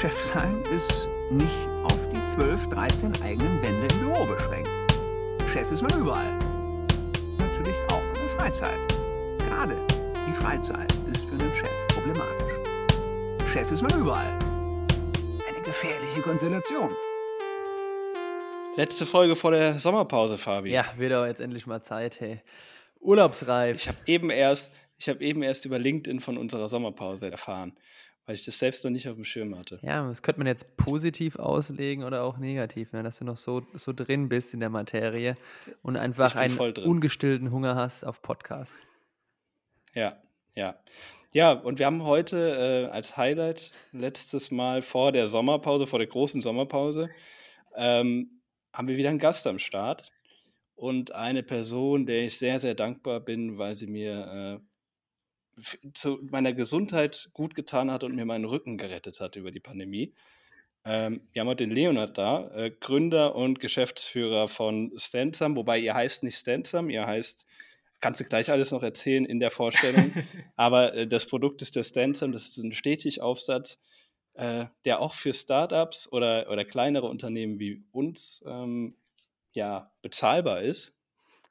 Chef sein ist nicht auf die 12, 13 eigenen Wände im Büro beschränkt. Chef ist man überall. Natürlich auch in der Freizeit. Gerade die Freizeit ist für einen Chef problematisch. Chef ist man überall. Eine gefährliche Konstellation. Letzte Folge vor der Sommerpause, Fabi. Ja, wird aber jetzt endlich mal Zeit, hey. Urlaubsreif. Ich habe eben erst, ich habe eben erst über LinkedIn von unserer Sommerpause erfahren, weil ich das selbst noch nicht auf dem Schirm hatte. Ja, das könnte man jetzt positiv auslegen oder auch negativ, ne? dass du noch so, so drin bist in der Materie und einfach einen ungestillten Hunger hast auf Podcast. Ja, ja. Ja, und wir haben heute äh, als Highlight letztes Mal vor der Sommerpause, vor der großen Sommerpause, ähm, haben wir wieder einen Gast am Start und eine Person, der ich sehr, sehr dankbar bin, weil sie mir äh, zu meiner Gesundheit gut getan hat und mir meinen Rücken gerettet hat über die Pandemie. Ähm, wir haben heute den Leonard da, äh, Gründer und Geschäftsführer von Stansom, wobei ihr heißt nicht Stansom, ihr heißt, kannst du gleich alles noch erzählen in der Vorstellung, aber äh, das Produkt ist der Stansom, das ist ein Stetigaufsatz, äh, der auch für Startups oder, oder kleinere Unternehmen wie uns ähm, ja bezahlbar ist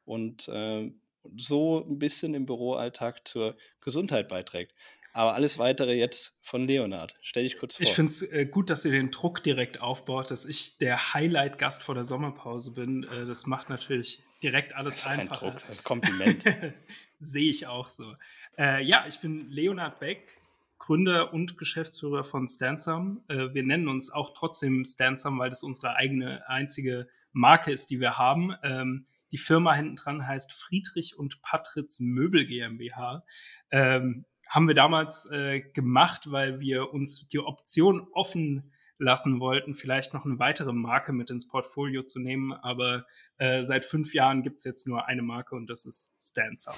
und äh, so ein bisschen im Büroalltag zur Gesundheit beiträgt. Aber alles weitere jetzt von Leonard. Stell dich kurz vor. Ich finde es äh, gut, dass ihr den Druck direkt aufbaut, dass ich der Highlight-Gast vor der Sommerpause bin. Äh, das macht natürlich direkt alles das ist einfacher. Kein Druck, ein Kompliment. Sehe ich auch so. Äh, ja, ich bin Leonard Beck, Gründer und Geschäftsführer von Stansum. Äh, wir nennen uns auch trotzdem Stansum, weil das unsere eigene einzige Marke ist, die wir haben. Ähm, die Firma hinten dran heißt Friedrich und Patritz Möbel GmbH. Ähm, haben wir damals äh, gemacht, weil wir uns die Option offen lassen wollten, vielleicht noch eine weitere Marke mit ins Portfolio zu nehmen. Aber äh, seit fünf Jahren gibt es jetzt nur eine Marke und das ist Stanza.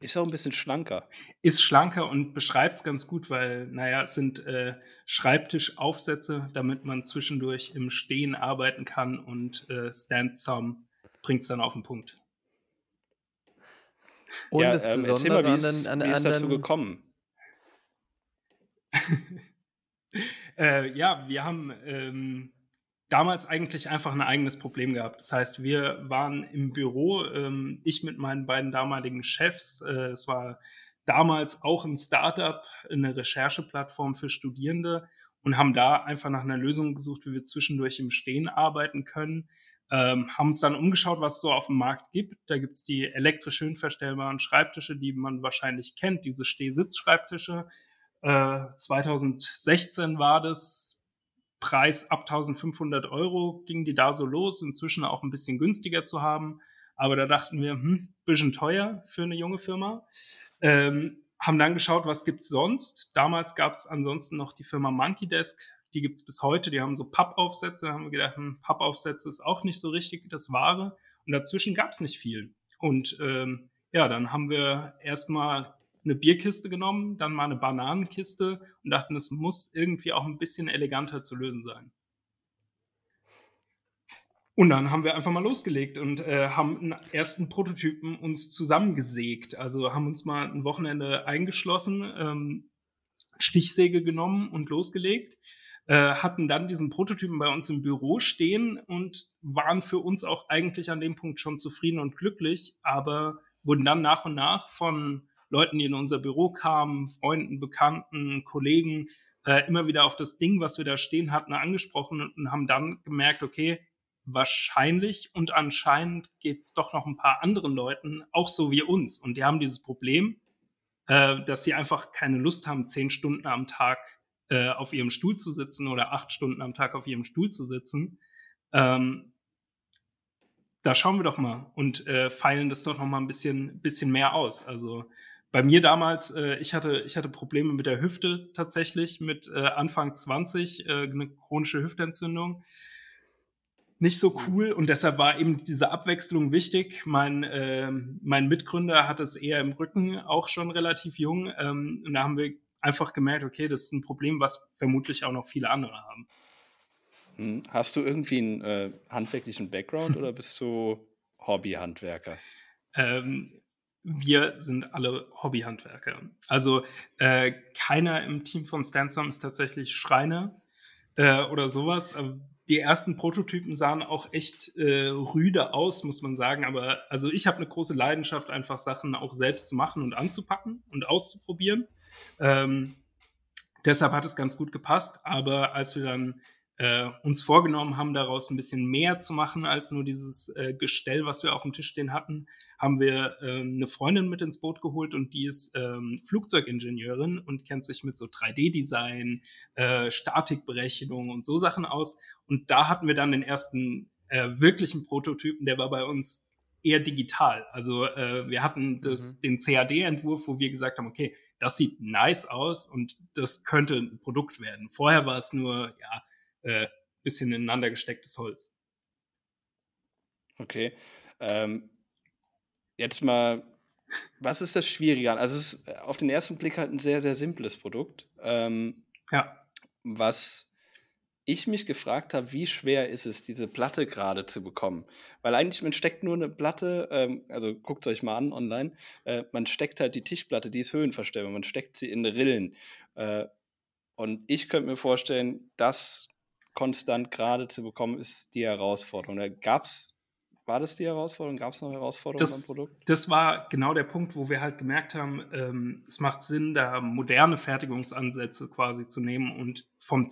Ist auch ein bisschen schlanker. Ist schlanker und beschreibt es ganz gut, weil, naja, es sind äh, Schreibtischaufsätze, damit man zwischendurch im Stehen arbeiten kann und äh, Stand Some bringt es dann auf den Punkt. Und ja, das ähm, Besondere mal, wie, ist, an, an, wie ist dazu gekommen? äh, ja, wir haben ähm, damals eigentlich einfach ein eigenes Problem gehabt. Das heißt, wir waren im Büro, ähm, ich mit meinen beiden damaligen Chefs. Äh, es war damals auch ein Startup, eine Rechercheplattform für Studierende und haben da einfach nach einer Lösung gesucht, wie wir zwischendurch im Stehen arbeiten können. Ähm, haben uns dann umgeschaut, was es so auf dem Markt gibt. Da gibt es die elektrisch höhenverstellbaren Schreibtische, die man wahrscheinlich kennt, diese Stehsitzschreibtische. Äh, 2016 war das, Preis ab 1500 Euro ging die da so los, inzwischen auch ein bisschen günstiger zu haben. Aber da dachten wir, hm, bisschen teuer für eine junge Firma. Ähm, haben dann geschaut, was gibt's sonst. Damals gab es ansonsten noch die Firma Monkey Desk, die gibt's bis heute. Die haben so Pappaufsätze. Da haben wir gedacht, hm, Pappaufsätze ist auch nicht so richtig das Wahre. Und dazwischen gab's nicht viel. Und ähm, ja, dann haben wir erstmal eine Bierkiste genommen, dann mal eine Bananenkiste und dachten, es muss irgendwie auch ein bisschen eleganter zu lösen sein. Und dann haben wir einfach mal losgelegt und äh, haben einen ersten Prototypen uns zusammengesägt. Also haben uns mal ein Wochenende eingeschlossen, ähm, Stichsäge genommen und losgelegt. Äh, hatten dann diesen Prototypen bei uns im Büro stehen und waren für uns auch eigentlich an dem Punkt schon zufrieden und glücklich, aber wurden dann nach und nach von Leuten, die in unser Büro kamen, Freunden, Bekannten, Kollegen, äh, immer wieder auf das Ding, was wir da stehen hatten, angesprochen und haben dann gemerkt, okay, wahrscheinlich und anscheinend geht es doch noch ein paar anderen Leuten auch so wie uns. Und die haben dieses Problem, äh, dass sie einfach keine Lust haben, zehn Stunden am Tag äh, auf ihrem Stuhl zu sitzen oder acht Stunden am Tag auf ihrem Stuhl zu sitzen. Ähm, da schauen wir doch mal und äh, feilen das doch noch mal ein bisschen, bisschen mehr aus. Also bei mir damals, äh, ich, hatte, ich hatte Probleme mit der Hüfte tatsächlich, mit äh, Anfang 20, äh, eine chronische Hüftentzündung. Nicht so cool und deshalb war eben diese Abwechslung wichtig. Mein, äh, mein Mitgründer hat es eher im Rücken, auch schon relativ jung. Ähm, und da haben wir einfach gemerkt, okay, das ist ein Problem, was vermutlich auch noch viele andere haben. Hm. Hast du irgendwie einen äh, handwerklichen Background oder bist du Hobbyhandwerker? Ähm, wir sind alle Hobbyhandwerker. Also äh, keiner im Team von Stanstorm ist tatsächlich Schreiner äh, oder sowas. Die ersten Prototypen sahen auch echt äh, rüde aus, muss man sagen. Aber also ich habe eine große Leidenschaft, einfach Sachen auch selbst zu machen und anzupacken und auszuprobieren. Ähm, deshalb hat es ganz gut gepasst. Aber als wir dann äh, uns vorgenommen haben, daraus ein bisschen mehr zu machen als nur dieses äh, Gestell, was wir auf dem Tisch stehen hatten, haben wir ähm, eine Freundin mit ins Boot geholt und die ist ähm, Flugzeugingenieurin und kennt sich mit so 3D-Design, äh, Statikberechnung und so Sachen aus. Und da hatten wir dann den ersten äh, wirklichen Prototypen, der war bei uns eher digital. Also äh, wir hatten das, mhm. den CAD-Entwurf, wo wir gesagt haben, okay, das sieht nice aus und das könnte ein Produkt werden. Vorher war es nur, ja, äh, bisschen ineinander gestecktes Holz. Okay. Ähm, jetzt mal, was ist das Schwierige an? Also es ist auf den ersten Blick halt ein sehr, sehr simples Produkt. Ähm, ja. Was ich mich gefragt habe, wie schwer ist es, diese Platte gerade zu bekommen? Weil eigentlich, man steckt nur eine Platte, ähm, also guckt euch mal an online, äh, man steckt halt die Tischplatte, die ist höhenverstellbar, man steckt sie in Rillen. Äh, und ich könnte mir vorstellen, das konstant gerade zu bekommen, ist die Herausforderung. Da gab's war das die Herausforderung? Gab es noch Herausforderungen das, beim Produkt? Das war genau der Punkt, wo wir halt gemerkt haben, ähm, es macht Sinn, da moderne Fertigungsansätze quasi zu nehmen und vom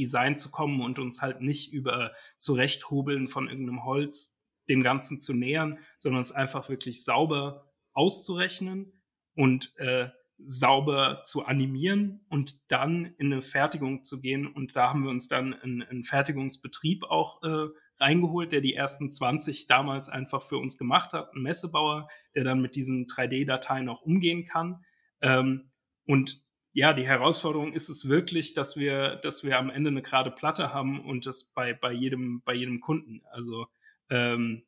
CAD-Design zu kommen und uns halt nicht über Zurechthobeln von irgendeinem Holz dem Ganzen zu nähern, sondern es einfach wirklich sauber auszurechnen und äh, sauber zu animieren und dann in eine Fertigung zu gehen. Und da haben wir uns dann einen, einen Fertigungsbetrieb auch äh, reingeholt, der die ersten 20 damals einfach für uns gemacht hat, ein Messebauer, der dann mit diesen 3D-Dateien auch umgehen kann. Ähm, und ja, die Herausforderung ist es wirklich, dass wir, dass wir am Ende eine gerade Platte haben und das bei, bei jedem, bei jedem Kunden. Also ähm,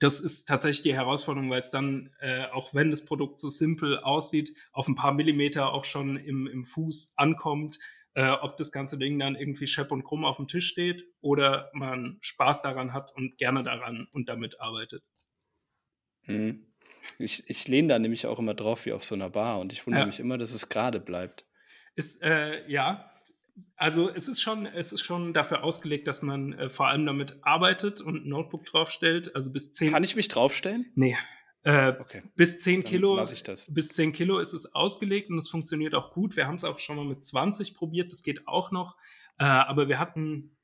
das ist tatsächlich die Herausforderung, weil es dann, äh, auch wenn das Produkt so simpel aussieht, auf ein paar Millimeter auch schon im, im Fuß ankommt, äh, ob das ganze Ding dann irgendwie schepp und krumm auf dem Tisch steht oder man Spaß daran hat und gerne daran und damit arbeitet. Hm. Ich, ich lehne da nämlich auch immer drauf wie auf so einer Bar und ich wundere ja. mich immer, dass es gerade bleibt. Ist, äh, ja, also es ist schon, es ist schon dafür ausgelegt, dass man äh, vor allem damit arbeitet und ein Notebook draufstellt. Also bis 10. Kann ich mich draufstellen? Nee. Äh, okay. Bis 10 Kilo. Bis 10 Kilo ist es ausgelegt und es funktioniert auch gut. Wir haben es auch schon mal mit 20 probiert, das geht auch noch. Äh, aber wir hatten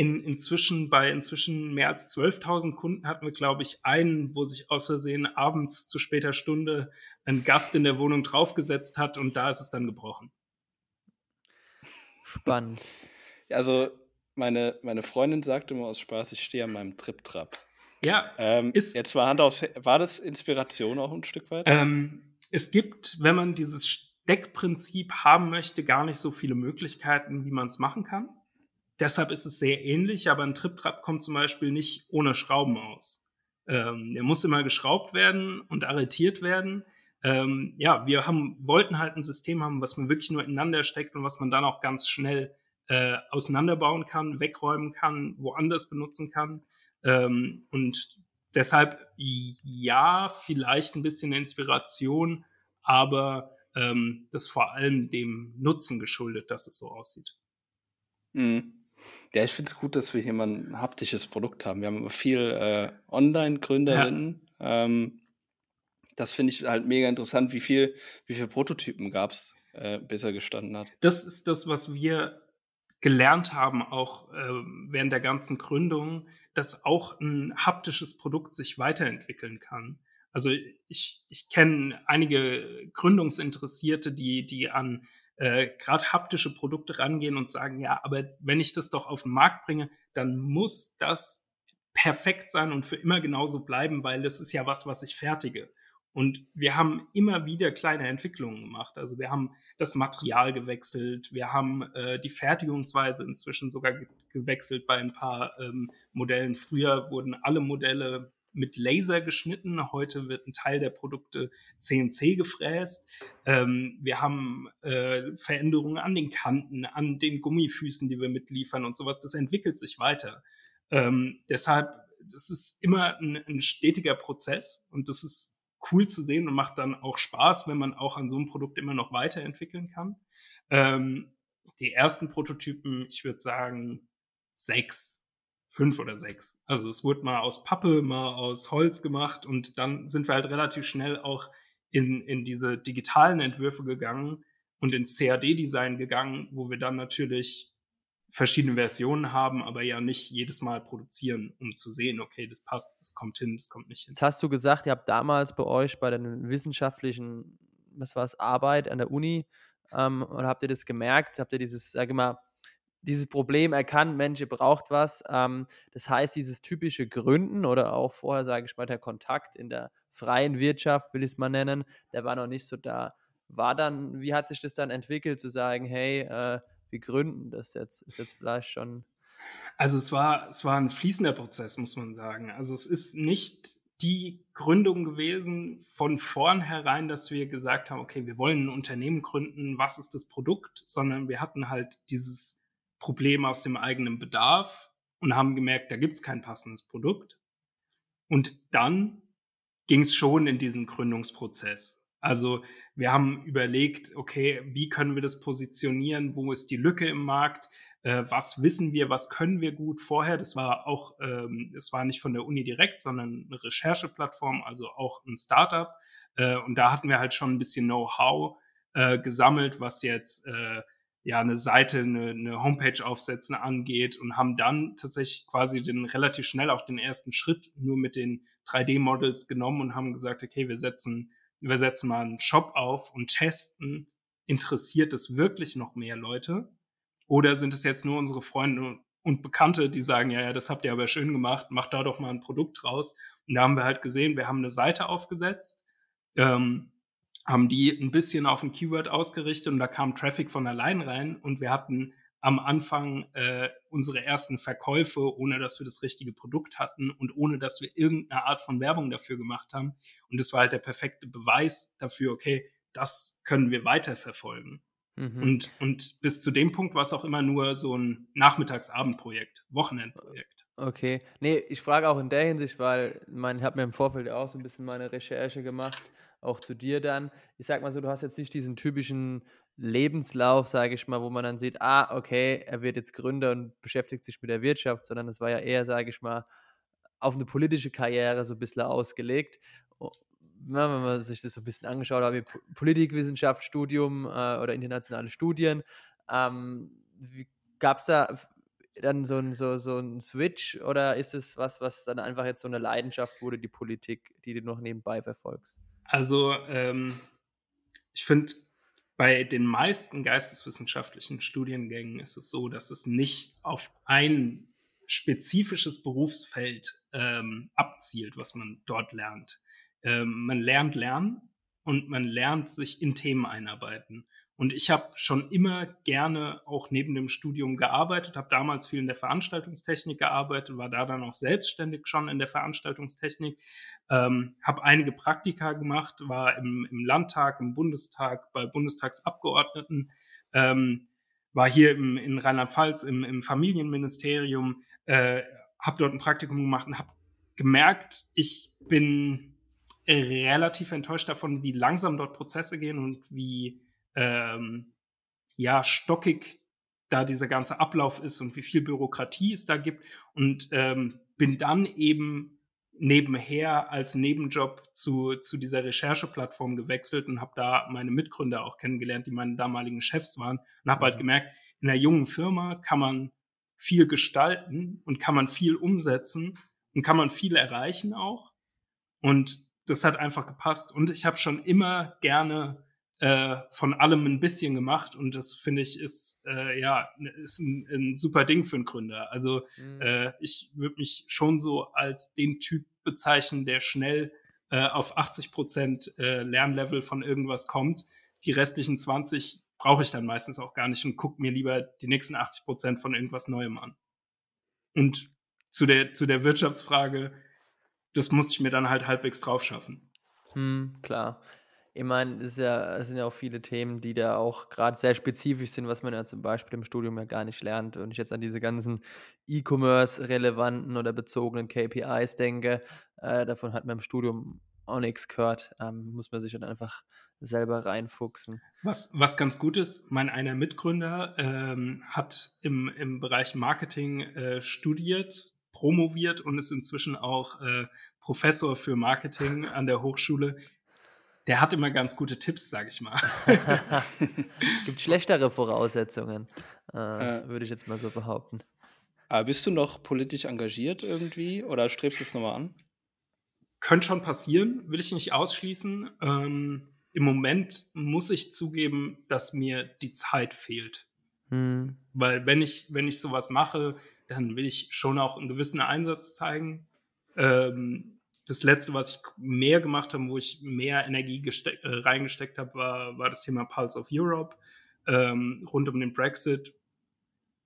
in, inzwischen bei inzwischen mehr als 12.000 Kunden hatten wir, glaube ich, einen, wo sich aus Versehen abends zu später Stunde ein Gast in der Wohnung draufgesetzt hat und da ist es dann gebrochen. Spannend. Also, meine, meine Freundin sagte immer aus Spaß, ich stehe an meinem Trip-Trap. Ja. Ähm, ist, jetzt war Hand aufs, war das Inspiration auch ein Stück weit? Ähm, es gibt, wenn man dieses Steckprinzip haben möchte, gar nicht so viele Möglichkeiten, wie man es machen kann. Deshalb ist es sehr ähnlich, aber ein Trip-Trap kommt zum Beispiel nicht ohne Schrauben aus. Ähm, der muss immer geschraubt werden und arretiert werden ähm, ja, wir haben, wollten halt ein System haben, was man wirklich nur ineinander steckt und was man dann auch ganz schnell äh, auseinanderbauen kann, wegräumen kann, woanders benutzen kann. Ähm, und deshalb, ja, vielleicht ein bisschen Inspiration, aber ähm, das vor allem dem Nutzen geschuldet, dass es so aussieht. Mhm. Ja, ich finde es gut, dass wir hier mal ein haptisches Produkt haben. Wir haben viel äh, Online-Gründerinnen, ja. ähm, das finde ich halt mega interessant, wie viel, wie viele Prototypen gab es, äh, bis er gestanden hat. Das ist das, was wir gelernt haben, auch äh, während der ganzen Gründung, dass auch ein haptisches Produkt sich weiterentwickeln kann. Also ich, ich kenne einige Gründungsinteressierte, die, die an äh, gerade haptische Produkte rangehen und sagen, ja, aber wenn ich das doch auf den Markt bringe, dann muss das perfekt sein und für immer genauso bleiben, weil das ist ja was, was ich fertige. Und wir haben immer wieder kleine Entwicklungen gemacht. Also wir haben das Material gewechselt, wir haben äh, die Fertigungsweise inzwischen sogar ge gewechselt bei ein paar ähm, Modellen. Früher wurden alle Modelle mit Laser geschnitten, heute wird ein Teil der Produkte CNC gefräst. Ähm, wir haben äh, Veränderungen an den Kanten, an den Gummifüßen, die wir mitliefern und sowas. Das entwickelt sich weiter. Ähm, deshalb, das ist immer ein, ein stetiger Prozess und das ist cool zu sehen und macht dann auch Spaß, wenn man auch an so einem Produkt immer noch weiterentwickeln kann. Ähm, die ersten Prototypen, ich würde sagen, sechs, fünf oder sechs. Also es wurde mal aus Pappe, mal aus Holz gemacht und dann sind wir halt relativ schnell auch in, in diese digitalen Entwürfe gegangen und ins CAD-Design gegangen, wo wir dann natürlich verschiedene Versionen haben, aber ja nicht jedes Mal produzieren, um zu sehen, okay, das passt, das kommt hin, das kommt nicht hin. Jetzt hast du gesagt, ihr habt damals bei euch bei der wissenschaftlichen, was war es, Arbeit an der Uni, ähm, oder habt ihr das gemerkt? Habt ihr dieses, sag ich mal, dieses Problem erkannt, Mensch, ihr braucht was. Ähm, das heißt, dieses typische Gründen oder auch vorher, sage ich mal, der Kontakt in der freien Wirtschaft, will ich es mal nennen, der war noch nicht so da. War dann, wie hat sich das dann entwickelt, zu sagen, hey, äh, wir gründen das jetzt? Ist jetzt vielleicht schon. Also es war, es war ein fließender Prozess, muss man sagen. Also es ist nicht die Gründung gewesen von vornherein, dass wir gesagt haben, okay, wir wollen ein Unternehmen gründen, was ist das Produkt, sondern wir hatten halt dieses Problem aus dem eigenen Bedarf und haben gemerkt, da gibt es kein passendes Produkt. Und dann ging es schon in diesen Gründungsprozess. Also wir haben überlegt, okay, wie können wir das positionieren? Wo ist die Lücke im Markt? Äh, was wissen wir? Was können wir gut vorher? Das war auch, ähm, es war nicht von der Uni direkt, sondern eine Rechercheplattform, also auch ein Startup. Äh, und da hatten wir halt schon ein bisschen Know-how äh, gesammelt, was jetzt äh, ja eine Seite, eine, eine Homepage aufsetzen angeht und haben dann tatsächlich quasi den relativ schnell auch den ersten Schritt nur mit den 3D-Models genommen und haben gesagt, okay, wir setzen wir setzen mal einen Shop auf und testen, interessiert es wirklich noch mehr Leute? Oder sind es jetzt nur unsere Freunde und Bekannte, die sagen, ja, ja, das habt ihr aber schön gemacht, macht da doch mal ein Produkt draus. Und da haben wir halt gesehen, wir haben eine Seite aufgesetzt, ähm, haben die ein bisschen auf ein Keyword ausgerichtet und da kam Traffic von allein rein und wir hatten am Anfang äh, unsere ersten Verkäufe, ohne dass wir das richtige Produkt hatten und ohne dass wir irgendeine Art von Werbung dafür gemacht haben. Und das war halt der perfekte Beweis dafür, okay, das können wir weiterverfolgen. Mhm. Und, und bis zu dem Punkt war es auch immer nur so ein Nachmittagsabendprojekt, Wochenendprojekt. Okay. Nee, ich frage auch in der Hinsicht, weil mein, ich habe mir im Vorfeld auch so ein bisschen meine Recherche gemacht, auch zu dir dann. Ich sag mal so, du hast jetzt nicht diesen typischen Lebenslauf, sage ich mal, wo man dann sieht, ah, okay, er wird jetzt Gründer und beschäftigt sich mit der Wirtschaft, sondern es war ja eher, sage ich mal, auf eine politische Karriere so ein bisschen ausgelegt. wenn man sich das so ein bisschen angeschaut hat, wie Politikwissenschaftsstudium äh, oder internationale Studien, ähm, gab es da dann so ein, so, so Switch oder ist es was, was dann einfach jetzt so eine Leidenschaft wurde, die Politik, die du noch nebenbei verfolgst? Also, ähm, ich finde, bei den meisten geisteswissenschaftlichen Studiengängen ist es so, dass es nicht auf ein spezifisches Berufsfeld ähm, abzielt, was man dort lernt. Ähm, man lernt lernen und man lernt sich in Themen einarbeiten. Und ich habe schon immer gerne auch neben dem Studium gearbeitet, habe damals viel in der Veranstaltungstechnik gearbeitet, war da dann auch selbstständig schon in der Veranstaltungstechnik, ähm, habe einige Praktika gemacht, war im, im, Landtag, im Bundestag, bei Bundestagsabgeordneten, ähm, war hier im, in Rheinland-Pfalz im, im, Familienministerium, äh, habe dort ein Praktikum gemacht und habe gemerkt, ich bin relativ enttäuscht davon, wie langsam dort Prozesse gehen und wie ähm, ja, stockig da dieser ganze Ablauf ist und wie viel Bürokratie es da gibt. Und ähm, bin dann eben nebenher als Nebenjob zu, zu dieser Rechercheplattform gewechselt und habe da meine Mitgründer auch kennengelernt, die meine damaligen Chefs waren. Und habe halt mhm. gemerkt, in einer jungen Firma kann man viel gestalten und kann man viel umsetzen und kann man viel erreichen auch. Und das hat einfach gepasst. Und ich habe schon immer gerne äh, von allem ein bisschen gemacht und das finde ich ist äh, ja ist ein, ein, super Ding für einen Gründer. Also mhm. äh, ich würde mich schon so als den Typ bezeichnen, der schnell äh, auf 80 Prozent äh, Lernlevel von irgendwas kommt. Die restlichen 20 brauche ich dann meistens auch gar nicht und gucke mir lieber die nächsten 80 Prozent von irgendwas Neuem an. Und zu der, zu der Wirtschaftsfrage, das muss ich mir dann halt halbwegs drauf schaffen. Hm, klar. Ich meine, es, ja, es sind ja auch viele Themen, die da auch gerade sehr spezifisch sind, was man ja zum Beispiel im Studium ja gar nicht lernt. Und ich jetzt an diese ganzen E-Commerce-relevanten oder bezogenen KPIs denke, äh, davon hat man im Studium auch nichts gehört. Ähm, muss man sich dann einfach selber reinfuchsen. Was, was ganz gut ist, mein einer Mitgründer ähm, hat im, im Bereich Marketing äh, studiert, promoviert und ist inzwischen auch äh, Professor für Marketing an der Hochschule. Der hat immer ganz gute Tipps, sag ich mal. Gibt schlechtere Voraussetzungen, äh, äh. würde ich jetzt mal so behaupten. Aber bist du noch politisch engagiert irgendwie oder strebst du es nochmal an? Könnte schon passieren, will ich nicht ausschließen. Ähm, Im Moment muss ich zugeben, dass mir die Zeit fehlt. Hm. Weil wenn ich, wenn ich sowas mache, dann will ich schon auch einen gewissen Einsatz zeigen. Ähm, das letzte, was ich mehr gemacht habe, wo ich mehr Energie äh, reingesteckt habe, war, war das Thema Pulse of Europe ähm, rund um den Brexit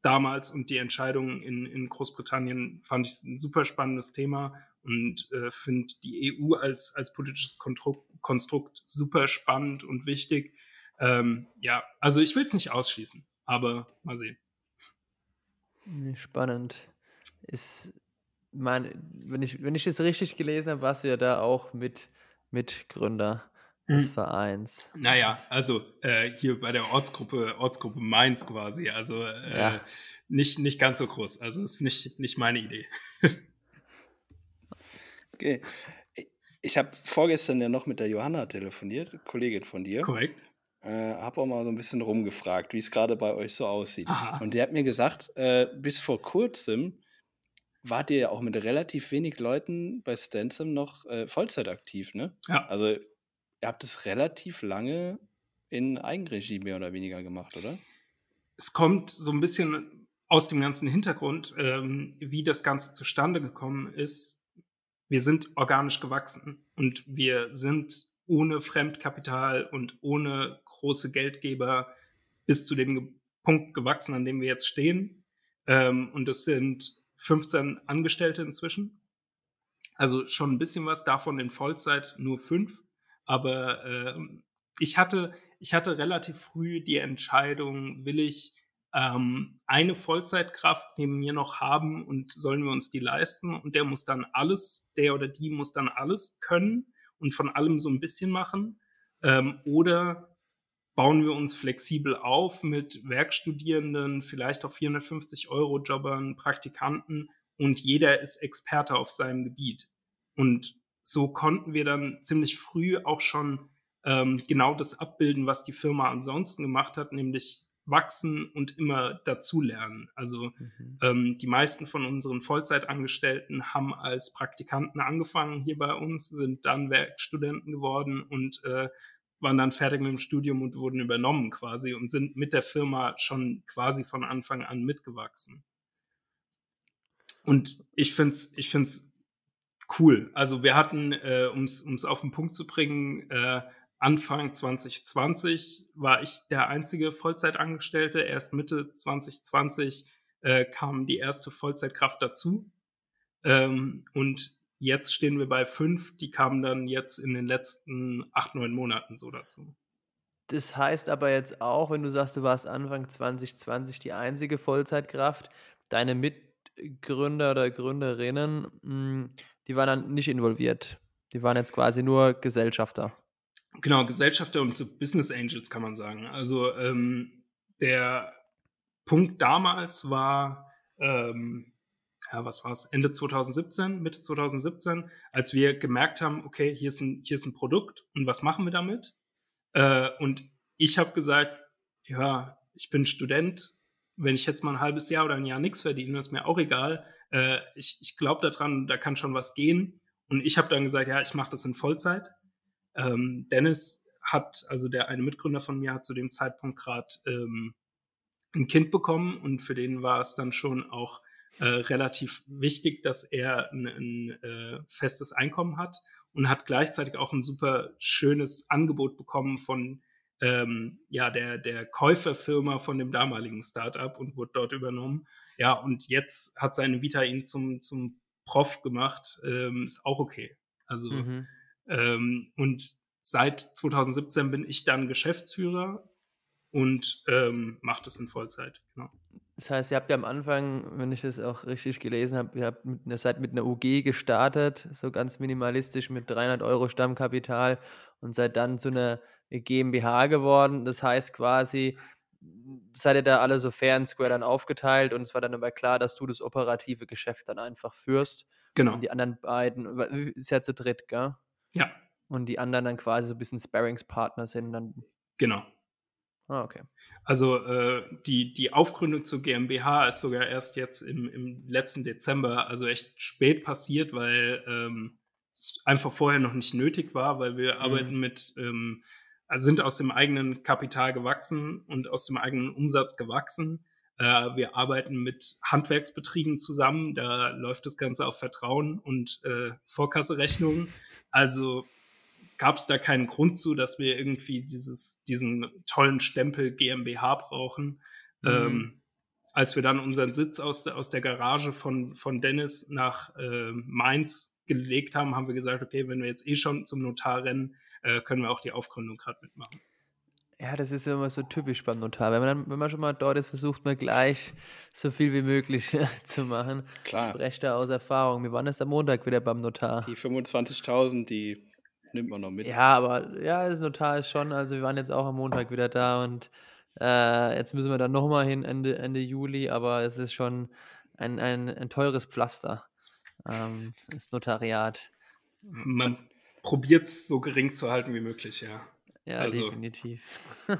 damals und die Entscheidung in, in Großbritannien fand ich ein super spannendes Thema und äh, finde die EU als, als politisches Konstrukt, Konstrukt super spannend und wichtig. Ähm, ja, also ich will es nicht ausschließen, aber mal sehen. Spannend. Ist, mein, wenn ich, wenn ich das richtig gelesen habe, warst du ja da auch mit Mitgründer des hm. Vereins. Naja, also äh, hier bei der Ortsgruppe, Ortsgruppe Mainz quasi. Also äh, ja. nicht, nicht ganz so groß. Also ist nicht, nicht meine Idee. okay. Ich habe vorgestern ja noch mit der Johanna telefoniert, Kollegin von dir. Korrekt. Äh, habe auch mal so ein bisschen rumgefragt, wie es gerade bei euch so aussieht. Aha. Und die hat mir gesagt, äh, bis vor kurzem wart ihr ja auch mit relativ wenig Leuten bei Stansom noch äh, Vollzeit aktiv, ne? Ja. Also ihr habt es relativ lange in Eigenregie mehr oder weniger gemacht, oder? Es kommt so ein bisschen aus dem ganzen Hintergrund, ähm, wie das Ganze zustande gekommen ist. Wir sind organisch gewachsen und wir sind ohne Fremdkapital und ohne große Geldgeber bis zu dem Punkt gewachsen, an dem wir jetzt stehen. Ähm, und es sind 15 Angestellte inzwischen. Also schon ein bisschen was davon in Vollzeit, nur fünf. Aber äh, ich, hatte, ich hatte relativ früh die Entscheidung, will ich ähm, eine Vollzeitkraft neben mir noch haben und sollen wir uns die leisten? Und der muss dann alles, der oder die muss dann alles können und von allem so ein bisschen machen. Ähm, oder bauen wir uns flexibel auf mit Werkstudierenden, vielleicht auch 450 Euro Jobbern, Praktikanten und jeder ist Experte auf seinem Gebiet. Und so konnten wir dann ziemlich früh auch schon ähm, genau das abbilden, was die Firma ansonsten gemacht hat, nämlich wachsen und immer dazulernen. Also mhm. ähm, die meisten von unseren Vollzeitangestellten haben als Praktikanten angefangen hier bei uns, sind dann Werkstudenten geworden und äh, waren dann fertig mit dem Studium und wurden übernommen quasi und sind mit der Firma schon quasi von Anfang an mitgewachsen. Und ich finde es ich find's cool. Also wir hatten, äh, um es auf den Punkt zu bringen, äh, Anfang 2020 war ich der einzige Vollzeitangestellte. Erst Mitte 2020 äh, kam die erste Vollzeitkraft dazu. Ähm, und jetzt stehen wir bei fünf. Die kamen dann jetzt in den letzten acht, neun Monaten so dazu. Das heißt aber jetzt auch, wenn du sagst, du warst Anfang 2020 die einzige Vollzeitkraft, deine Mitgründer oder Gründerinnen, hm, die waren dann nicht involviert. Die waren jetzt quasi nur Gesellschafter. Genau, Gesellschafter und so Business Angels kann man sagen. Also ähm, der Punkt damals war, ähm, ja, was war es, Ende 2017, Mitte 2017, als wir gemerkt haben, okay, hier ist ein, hier ist ein Produkt und was machen wir damit? Äh, und ich habe gesagt, ja, ich bin Student, wenn ich jetzt mal ein halbes Jahr oder ein Jahr nichts verdiene, ist mir auch egal äh, ich, ich glaube daran, da kann schon was gehen. Und ich habe dann gesagt, ja, ich mache das in Vollzeit. Ähm, Dennis hat, also der eine Mitgründer von mir, hat zu dem Zeitpunkt gerade ähm, ein Kind bekommen und für den war es dann schon auch äh, relativ wichtig, dass er ein, ein äh, festes Einkommen hat und hat gleichzeitig auch ein super schönes Angebot bekommen von ähm, ja, der, der Käuferfirma von dem damaligen Startup und wurde dort übernommen. Ja, und jetzt hat seine Vita ihn zum, zum Prof gemacht, ähm, ist auch okay. Also, mhm. ähm, und seit 2017 bin ich dann Geschäftsführer und ähm, mache das in Vollzeit. Genau. Das heißt, ihr habt ja am Anfang, wenn ich das auch richtig gelesen habe, ihr, habt mit, ihr seid mit einer UG gestartet, so ganz minimalistisch mit 300 Euro Stammkapital und seid dann zu einer GmbH geworden. Das heißt quasi, seid ihr da alle so fair and square dann aufgeteilt und es war dann aber klar, dass du das operative Geschäft dann einfach führst. Genau. Und die anderen beiden, ist ja zu dritt, gell? Ja. Und die anderen dann quasi so ein bisschen Sparringspartner sind dann. Genau. Ah, okay. Also äh, die, die Aufgründung zur GmbH ist sogar erst jetzt im, im letzten Dezember, also echt spät passiert, weil ähm, es einfach vorher noch nicht nötig war, weil wir mhm. arbeiten mit, ähm, also sind aus dem eigenen Kapital gewachsen und aus dem eigenen Umsatz gewachsen. Äh, wir arbeiten mit Handwerksbetrieben zusammen, da läuft das Ganze auf Vertrauen und äh, Vorkasserechnungen. Also gab es da keinen Grund zu, dass wir irgendwie dieses, diesen tollen Stempel GmbH brauchen. Mhm. Ähm, als wir dann unseren Sitz aus der, aus der Garage von, von Dennis nach äh, Mainz gelegt haben, haben wir gesagt, okay, wenn wir jetzt eh schon zum Notar rennen, äh, können wir auch die Aufgründung gerade mitmachen. Ja, das ist immer so typisch beim Notar. Wenn man, dann, wenn man schon mal dort ist, versucht man gleich so viel wie möglich zu machen. Klar. Ich spreche da aus Erfahrung. Wir waren erst am Montag wieder beim Notar. Die 25.000, die nimmt man noch mit. Ja, aber ja, ist schon, also wir waren jetzt auch am Montag wieder da und äh, jetzt müssen wir dann nochmal hin Ende, Ende Juli, aber es ist schon ein, ein, ein teures Pflaster, ähm, das Notariat. Man probiert es so gering zu halten wie möglich, ja. Ja, also. definitiv.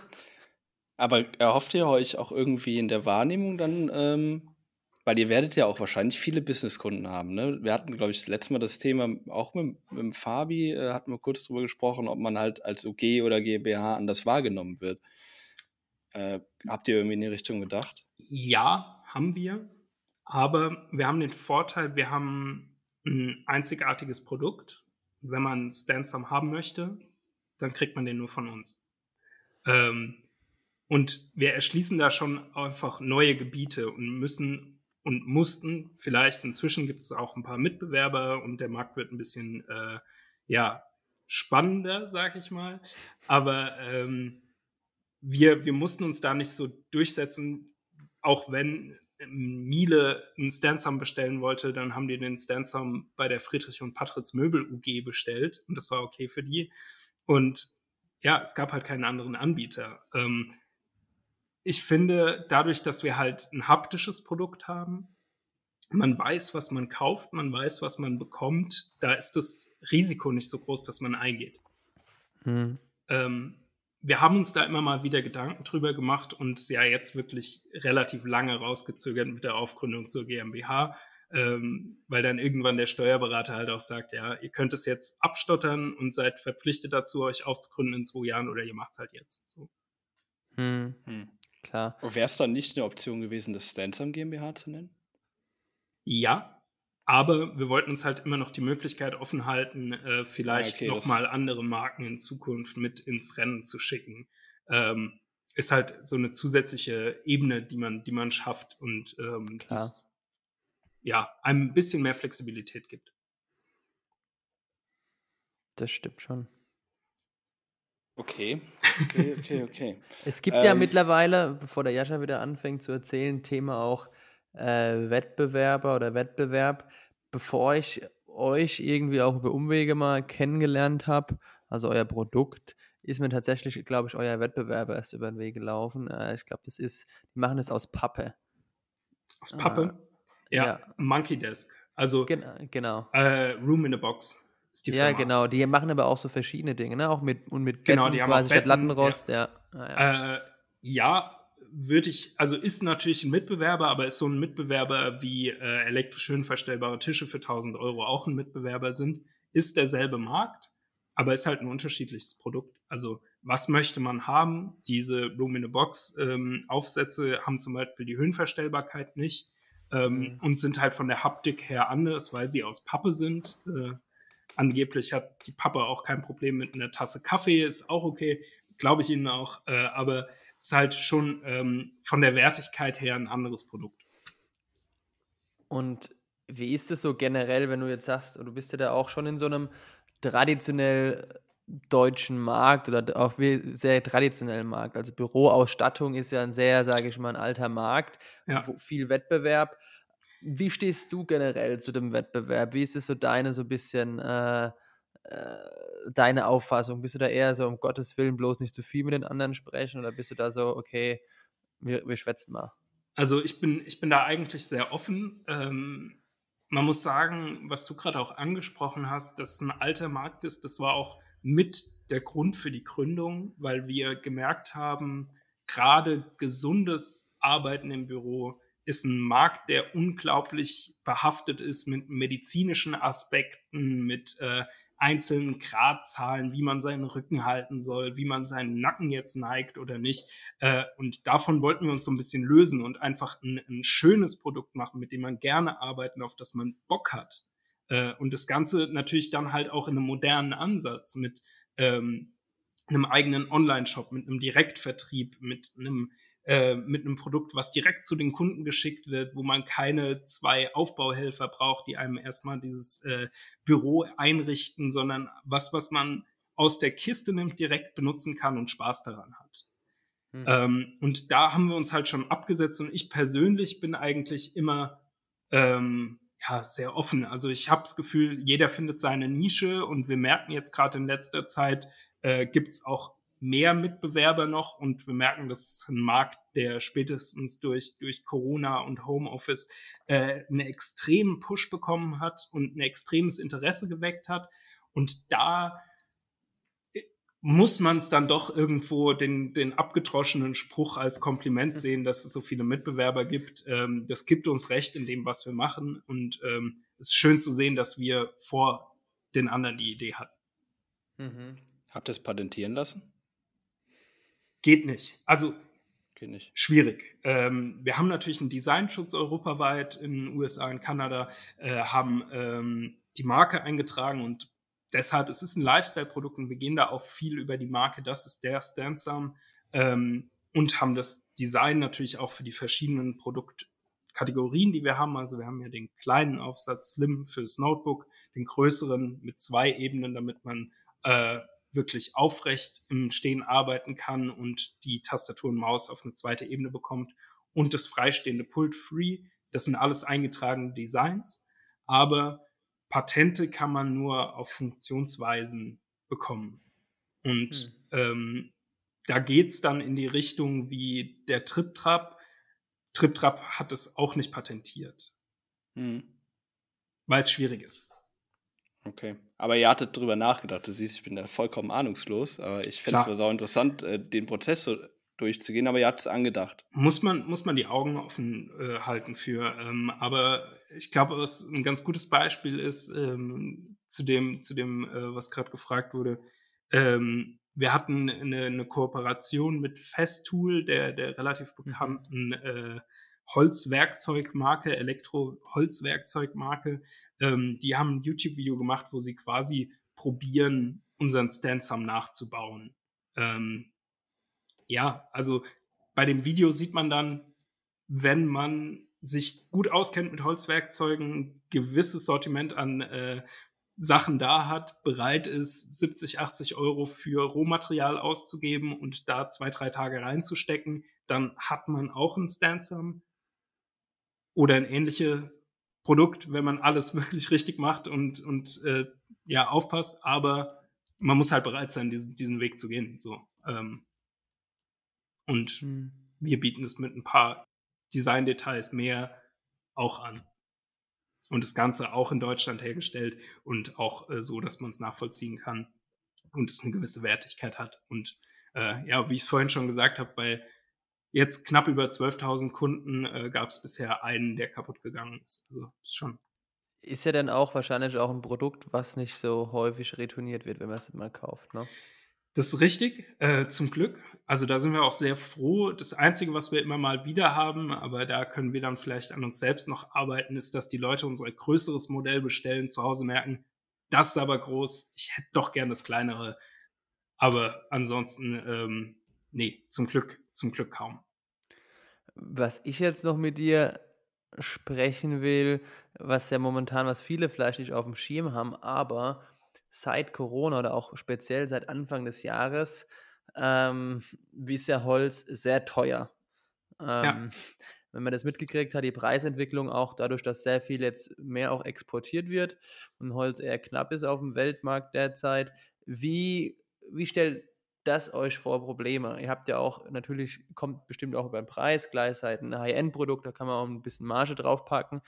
aber erhofft ihr euch auch irgendwie in der Wahrnehmung dann ähm, weil ihr werdet ja auch wahrscheinlich viele Businesskunden haben. Ne? Wir hatten, glaube ich, das letzte Mal das Thema auch mit, mit Fabi, äh, hatten wir kurz drüber gesprochen, ob man halt als UG oder GmbH anders wahrgenommen wird. Äh, habt ihr irgendwie in die Richtung gedacht? Ja, haben wir. Aber wir haben den Vorteil, wir haben ein einzigartiges Produkt. Wenn man Stansom haben möchte, dann kriegt man den nur von uns. Ähm, und wir erschließen da schon einfach neue Gebiete und müssen und mussten. Vielleicht inzwischen gibt es auch ein paar Mitbewerber und der Markt wird ein bisschen äh, ja, spannender, sag ich mal. Aber ähm, wir, wir mussten uns da nicht so durchsetzen, auch wenn Miele einen Stansom bestellen wollte, dann haben die den Stansom bei der Friedrich und Patritz Möbel UG bestellt und das war okay für die. Und ja, es gab halt keinen anderen Anbieter. Ähm, ich finde, dadurch, dass wir halt ein haptisches Produkt haben, man weiß, was man kauft, man weiß, was man bekommt, da ist das Risiko nicht so groß, dass man eingeht. Hm. Ähm, wir haben uns da immer mal wieder Gedanken drüber gemacht und es ja jetzt wirklich relativ lange rausgezögert mit der Aufgründung zur GmbH, ähm, weil dann irgendwann der Steuerberater halt auch sagt, ja, ihr könnt es jetzt abstottern und seid verpflichtet dazu, euch aufzugründen in zwei Jahren oder ihr macht es halt jetzt. So. Hm. Hm. Klar. Wäre es dann nicht eine Option gewesen, das Stansom GmbH zu nennen? Ja, aber wir wollten uns halt immer noch die Möglichkeit offen halten, äh, vielleicht okay, nochmal andere Marken in Zukunft mit ins Rennen zu schicken. Ähm, ist halt so eine zusätzliche Ebene, die man, die man schafft und ähm, das ja, einem ein bisschen mehr Flexibilität gibt. Das stimmt schon. Okay, okay, okay, okay. es gibt ähm, ja mittlerweile, bevor der Jascha wieder anfängt zu erzählen, Thema auch äh, Wettbewerber oder Wettbewerb. Bevor ich euch irgendwie auch über Umwege mal kennengelernt habe, also euer Produkt, ist mir tatsächlich, glaube ich, euer Wettbewerber erst über den Weg gelaufen. Äh, ich glaube, das ist, die machen das aus Pappe. Aus Pappe? Äh, ja, ja, Monkey Desk. Also Gen genau. Äh, Room in a Box ist die Firma. Ja, genau. Die machen aber auch so verschiedene Dinge, ne? Auch mit und mit genau, Betten, die haben quasi statt Lattenrost, ja. Ja, ah, ja. Äh, ja würde ich, also ist natürlich ein Mitbewerber, aber ist so ein Mitbewerber wie äh, elektrisch höhenverstellbare Tische für 1000 Euro auch ein Mitbewerber sind, ist derselbe Markt, aber ist halt ein unterschiedliches Produkt. Also was möchte man haben? Diese Lumine Box ähm, Aufsätze haben zum Beispiel die Höhenverstellbarkeit nicht ähm, mhm. und sind halt von der Haptik her anders, weil sie aus Pappe sind. Äh, angeblich hat die Pappe auch kein Problem mit einer Tasse Kaffee, ist auch okay, glaube ich Ihnen auch, äh, aber ist halt schon ähm, von der Wertigkeit her ein anderes Produkt. Und wie ist es so generell, wenn du jetzt sagst, du bist ja da auch schon in so einem traditionell deutschen Markt oder auch sehr traditionellen Markt. Also Büroausstattung ist ja ein sehr, sage ich mal, ein alter Markt, ja. viel Wettbewerb. Wie stehst du generell zu dem Wettbewerb? Wie ist es so deine so ein bisschen äh, äh, deine Auffassung? Bist du da eher so um Gottes Willen bloß nicht zu viel mit den anderen sprechen oder bist du da so okay, wir, wir schwätzen mal? Also ich bin ich bin da eigentlich sehr offen. Ähm, man muss sagen, was du gerade auch angesprochen hast, dass ein alter Markt ist, das war auch mit der Grund für die Gründung, weil wir gemerkt haben, gerade gesundes Arbeiten im Büro ist ein Markt, der unglaublich behaftet ist mit medizinischen Aspekten, mit äh, einzelnen Gradzahlen, wie man seinen Rücken halten soll, wie man seinen Nacken jetzt neigt oder nicht. Äh, und davon wollten wir uns so ein bisschen lösen und einfach ein, ein schönes Produkt machen, mit dem man gerne arbeiten, auf das man Bock hat. Äh, und das Ganze natürlich dann halt auch in einem modernen Ansatz mit ähm, einem eigenen Online-Shop, mit einem Direktvertrieb, mit einem äh, mit einem Produkt, was direkt zu den Kunden geschickt wird, wo man keine zwei Aufbauhelfer braucht, die einem erstmal dieses äh, Büro einrichten, sondern was, was man aus der Kiste nimmt, direkt benutzen kann und Spaß daran hat. Mhm. Ähm, und da haben wir uns halt schon abgesetzt und ich persönlich bin eigentlich immer ähm, ja, sehr offen. Also ich habe das Gefühl, jeder findet seine Nische und wir merken jetzt gerade in letzter Zeit, äh, gibt es auch mehr Mitbewerber noch und wir merken, dass ein Markt, der spätestens durch, durch Corona und Homeoffice äh, einen extremen Push bekommen hat und ein extremes Interesse geweckt hat. Und da äh, muss man es dann doch irgendwo den, den abgedroschenen Spruch als Kompliment sehen, dass es so viele Mitbewerber gibt. Ähm, das gibt uns recht in dem, was wir machen. Und ähm, es ist schön zu sehen, dass wir vor den anderen die Idee hatten. Mhm. Habt ihr es patentieren lassen? Geht nicht. Also Geht nicht. schwierig. Ähm, wir haben natürlich einen Designschutz europaweit in den USA, in Kanada, äh, haben ähm, die Marke eingetragen und deshalb es ist ein Lifestyle-Produkt und wir gehen da auch viel über die Marke. Das ist der Stanzam ähm, und haben das Design natürlich auch für die verschiedenen Produktkategorien, die wir haben. Also wir haben ja den kleinen Aufsatz Slim fürs Notebook, den größeren mit zwei Ebenen, damit man äh, wirklich aufrecht im Stehen arbeiten kann und die Tastatur und Maus auf eine zweite Ebene bekommt und das freistehende Pult Free. Das sind alles eingetragene Designs, aber Patente kann man nur auf Funktionsweisen bekommen. Und hm. ähm, da geht es dann in die Richtung wie der TripTrap. TripTrap hat es auch nicht patentiert, hm. weil es schwierig ist. Okay. Aber ihr hattet drüber nachgedacht. Du siehst, ich bin da vollkommen ahnungslos. Aber ich fände es sau interessant, äh, den Prozess so durchzugehen. Aber ihr hattet es angedacht. Muss man, muss man die Augen offen äh, halten für. Ähm, aber ich glaube, was ein ganz gutes Beispiel ist ähm, zu dem, zu dem äh, was gerade gefragt wurde. Ähm, wir hatten eine, eine, Kooperation mit Festool, der, der relativ mhm. bekannten äh, Holzwerkzeugmarke, Elektro-Holzwerkzeugmarke. Ähm, die haben ein YouTube-Video gemacht, wo sie quasi probieren, unseren Stansam nachzubauen. Ähm, ja, also bei dem Video sieht man dann, wenn man sich gut auskennt mit Holzwerkzeugen, gewisses Sortiment an äh, Sachen da hat, bereit ist, 70, 80 Euro für Rohmaterial auszugeben und da zwei, drei Tage reinzustecken, dann hat man auch einen Stansam oder ein ähnliches Produkt, wenn man alles wirklich richtig macht und, und äh, ja, aufpasst, aber man muss halt bereit sein, diesen, diesen Weg zu gehen. So. Ähm, und hm. wir bieten es mit ein paar Design-Details mehr auch an. Und das Ganze auch in Deutschland hergestellt und auch äh, so, dass man es nachvollziehen kann und es eine gewisse Wertigkeit hat. Und äh, ja, wie ich es vorhin schon gesagt habe, bei Jetzt knapp über 12.000 Kunden äh, gab es bisher einen, der kaputt gegangen ist. Also ist schon. Ist ja dann auch wahrscheinlich auch ein Produkt, was nicht so häufig retourniert wird, wenn man es mal kauft. Ne? Das ist richtig, äh, zum Glück. Also da sind wir auch sehr froh. Das Einzige, was wir immer mal wieder haben, aber da können wir dann vielleicht an uns selbst noch arbeiten, ist, dass die Leute unser größeres Modell bestellen, zu Hause merken, das ist aber groß, ich hätte doch gern das kleinere. Aber ansonsten, ähm, nee, zum Glück, zum Glück kaum. Was ich jetzt noch mit dir sprechen will, was ja momentan, was viele vielleicht nicht auf dem Schirm haben, aber seit Corona oder auch speziell seit Anfang des Jahres ähm, ist ja Holz sehr teuer. Ähm, ja. Wenn man das mitgekriegt hat, die Preisentwicklung auch dadurch, dass sehr viel jetzt mehr auch exportiert wird und Holz eher knapp ist auf dem Weltmarkt derzeit. Wie, wie stellt das euch vor Probleme? Ihr habt ja auch, natürlich kommt bestimmt auch über den Preis, gleichzeitig ein High-End-Produkt, da kann man auch ein bisschen Marge draufpacken.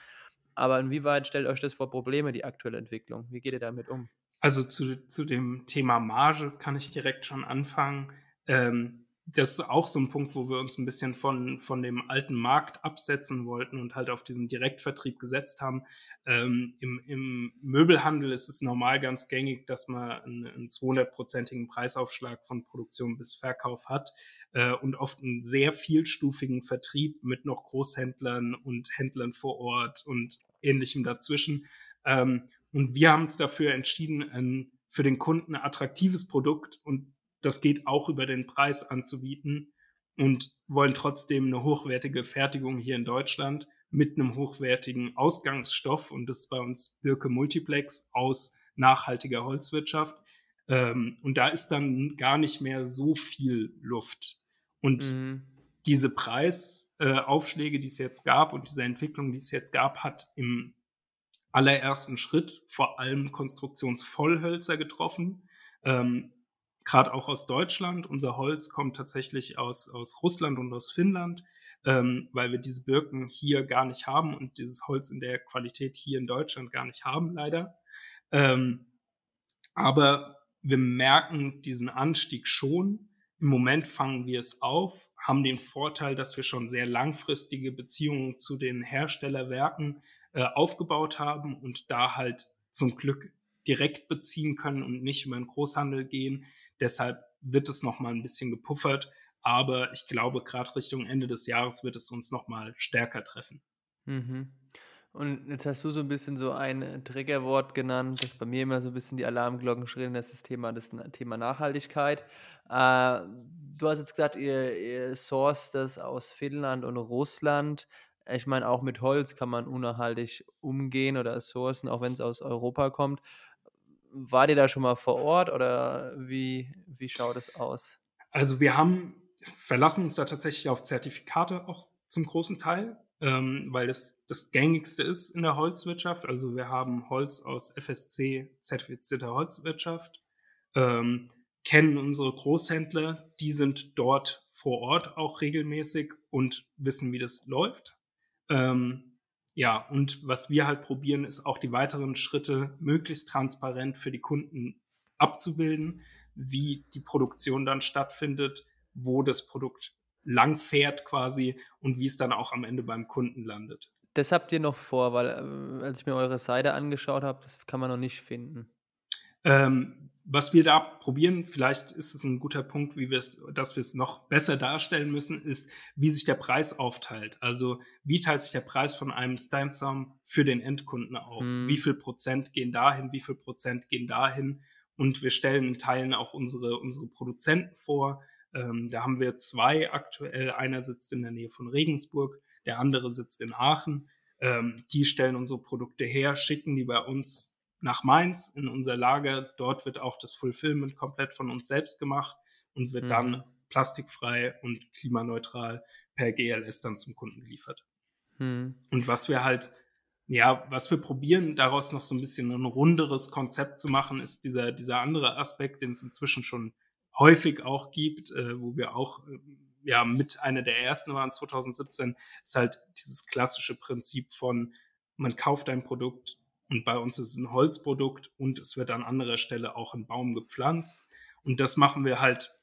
Aber inwieweit stellt euch das vor Probleme, die aktuelle Entwicklung? Wie geht ihr damit um? Also zu, zu dem Thema Marge kann ich direkt schon anfangen. Ähm, das ist auch so ein Punkt, wo wir uns ein bisschen von, von dem alten Markt absetzen wollten und halt auf diesen Direktvertrieb gesetzt haben. Ähm, im, Im Möbelhandel ist es normal ganz gängig, dass man einen, einen 200-prozentigen Preisaufschlag von Produktion bis Verkauf hat äh, und oft einen sehr vielstufigen Vertrieb mit noch Großhändlern und Händlern vor Ort und ähnlichem dazwischen. Ähm, und wir haben uns dafür entschieden, ein für den Kunden attraktives Produkt und das geht auch über den Preis anzubieten und wollen trotzdem eine hochwertige Fertigung hier in Deutschland mit einem hochwertigen Ausgangsstoff und das ist bei uns Birke Multiplex aus nachhaltiger Holzwirtschaft. Ähm, und da ist dann gar nicht mehr so viel Luft. Und mhm. diese Preisaufschläge, äh, die es jetzt gab und diese Entwicklung, die es jetzt gab, hat im allerersten Schritt vor allem Konstruktionsvollhölzer getroffen. Ähm, gerade auch aus Deutschland. Unser Holz kommt tatsächlich aus, aus Russland und aus Finnland, ähm, weil wir diese Birken hier gar nicht haben und dieses Holz in der Qualität hier in Deutschland gar nicht haben, leider. Ähm, aber wir merken diesen Anstieg schon. Im Moment fangen wir es auf, haben den Vorteil, dass wir schon sehr langfristige Beziehungen zu den Herstellerwerken äh, aufgebaut haben und da halt zum Glück direkt beziehen können und nicht über den Großhandel gehen, Deshalb wird es noch mal ein bisschen gepuffert. Aber ich glaube, gerade Richtung Ende des Jahres wird es uns noch mal stärker treffen. Mhm. Und jetzt hast du so ein bisschen so ein Triggerwort genannt, das bei mir immer so ein bisschen die Alarmglocken schrillen, das ist das Thema, das Thema Nachhaltigkeit. Äh, du hast jetzt gesagt, ihr, ihr sourced das aus Finnland und Russland. Ich meine, auch mit Holz kann man unnachhaltig umgehen oder sourcen, auch wenn es aus Europa kommt. War ihr da schon mal vor Ort oder wie, wie schaut es aus? Also wir haben verlassen uns da tatsächlich auf Zertifikate auch zum großen Teil, ähm, weil das das gängigste ist in der Holzwirtschaft. Also wir haben Holz aus FSC zertifizierter Holzwirtschaft, ähm, kennen unsere Großhändler, die sind dort vor Ort auch regelmäßig und wissen, wie das läuft. Ähm, ja, und was wir halt probieren, ist auch die weiteren Schritte möglichst transparent für die Kunden abzubilden, wie die Produktion dann stattfindet, wo das Produkt lang fährt quasi und wie es dann auch am Ende beim Kunden landet. Das habt ihr noch vor, weil äh, als ich mir eure Seite angeschaut habe, das kann man noch nicht finden. Ähm, was wir da probieren, vielleicht ist es ein guter Punkt, wie wir es, dass wir es noch besser darstellen müssen, ist, wie sich der Preis aufteilt. Also wie teilt sich der Preis von einem Steinsam für den Endkunden auf? Mhm. Wie viel Prozent gehen dahin? Wie viel Prozent gehen dahin? Und wir stellen in Teilen auch unsere, unsere Produzenten vor. Ähm, da haben wir zwei aktuell. Einer sitzt in der Nähe von Regensburg, der andere sitzt in Aachen. Ähm, die stellen unsere Produkte her, schicken die bei uns nach Mainz in unser Lager. Dort wird auch das Fulfillment komplett von uns selbst gemacht und wird mhm. dann plastikfrei und klimaneutral per GLS dann zum Kunden geliefert. Mhm. Und was wir halt, ja, was wir probieren, daraus noch so ein bisschen ein runderes Konzept zu machen, ist dieser, dieser andere Aspekt, den es inzwischen schon häufig auch gibt, äh, wo wir auch äh, ja mit einer der ersten waren 2017, ist halt dieses klassische Prinzip von man kauft ein Produkt, und bei uns ist es ein Holzprodukt und es wird an anderer Stelle auch ein Baum gepflanzt. Und das machen wir halt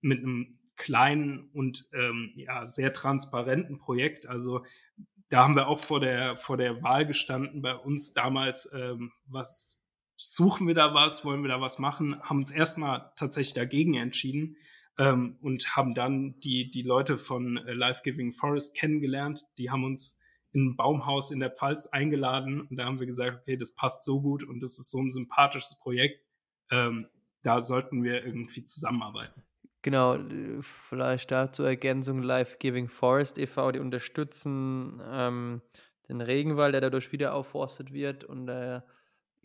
mit einem kleinen und ähm, ja, sehr transparenten Projekt. Also da haben wir auch vor der, vor der Wahl gestanden bei uns damals, ähm, was suchen wir da was, wollen wir da was machen, haben uns erstmal tatsächlich dagegen entschieden ähm, und haben dann die, die Leute von äh, Life Giving Forest kennengelernt. Die haben uns in ein Baumhaus in der Pfalz eingeladen und da haben wir gesagt, okay, das passt so gut und das ist so ein sympathisches Projekt, ähm, da sollten wir irgendwie zusammenarbeiten. Genau, vielleicht dazu Ergänzung Life Giving Forest e.V., die unterstützen ähm, den Regenwald, der dadurch wieder aufforstet wird und äh,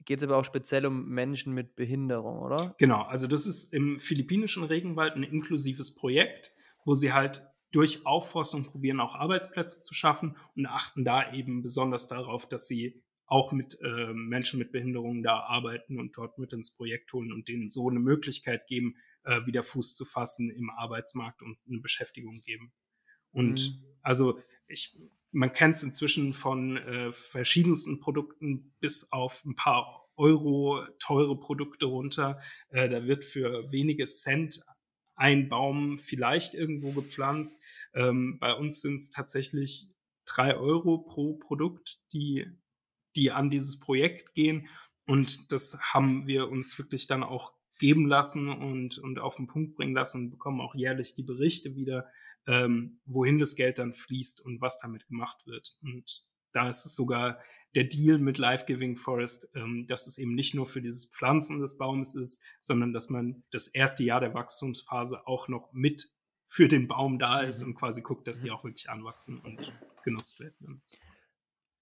geht es aber auch speziell um Menschen mit Behinderung, oder? Genau, also das ist im philippinischen Regenwald ein inklusives Projekt, wo sie halt durch Aufforstung probieren, auch Arbeitsplätze zu schaffen und achten da eben besonders darauf, dass sie auch mit äh, Menschen mit Behinderungen da arbeiten und dort mit ins Projekt holen und denen so eine Möglichkeit geben, äh, wieder Fuß zu fassen im Arbeitsmarkt und eine Beschäftigung geben. Und mhm. also ich, man kennt es inzwischen von äh, verschiedensten Produkten bis auf ein paar Euro teure Produkte runter. Äh, da wird für wenige Cent ein Baum vielleicht irgendwo gepflanzt. Ähm, bei uns sind es tatsächlich drei Euro pro Produkt, die, die an dieses Projekt gehen. Und das haben wir uns wirklich dann auch geben lassen und, und auf den Punkt bringen lassen und bekommen auch jährlich die Berichte wieder, ähm, wohin das Geld dann fließt und was damit gemacht wird. Und da ist es sogar der Deal mit Life Giving Forest, ähm, dass es eben nicht nur für dieses Pflanzen des Baumes ist, sondern dass man das erste Jahr der Wachstumsphase auch noch mit für den Baum da ist mhm. und quasi guckt, dass die mhm. auch wirklich anwachsen und genutzt werden.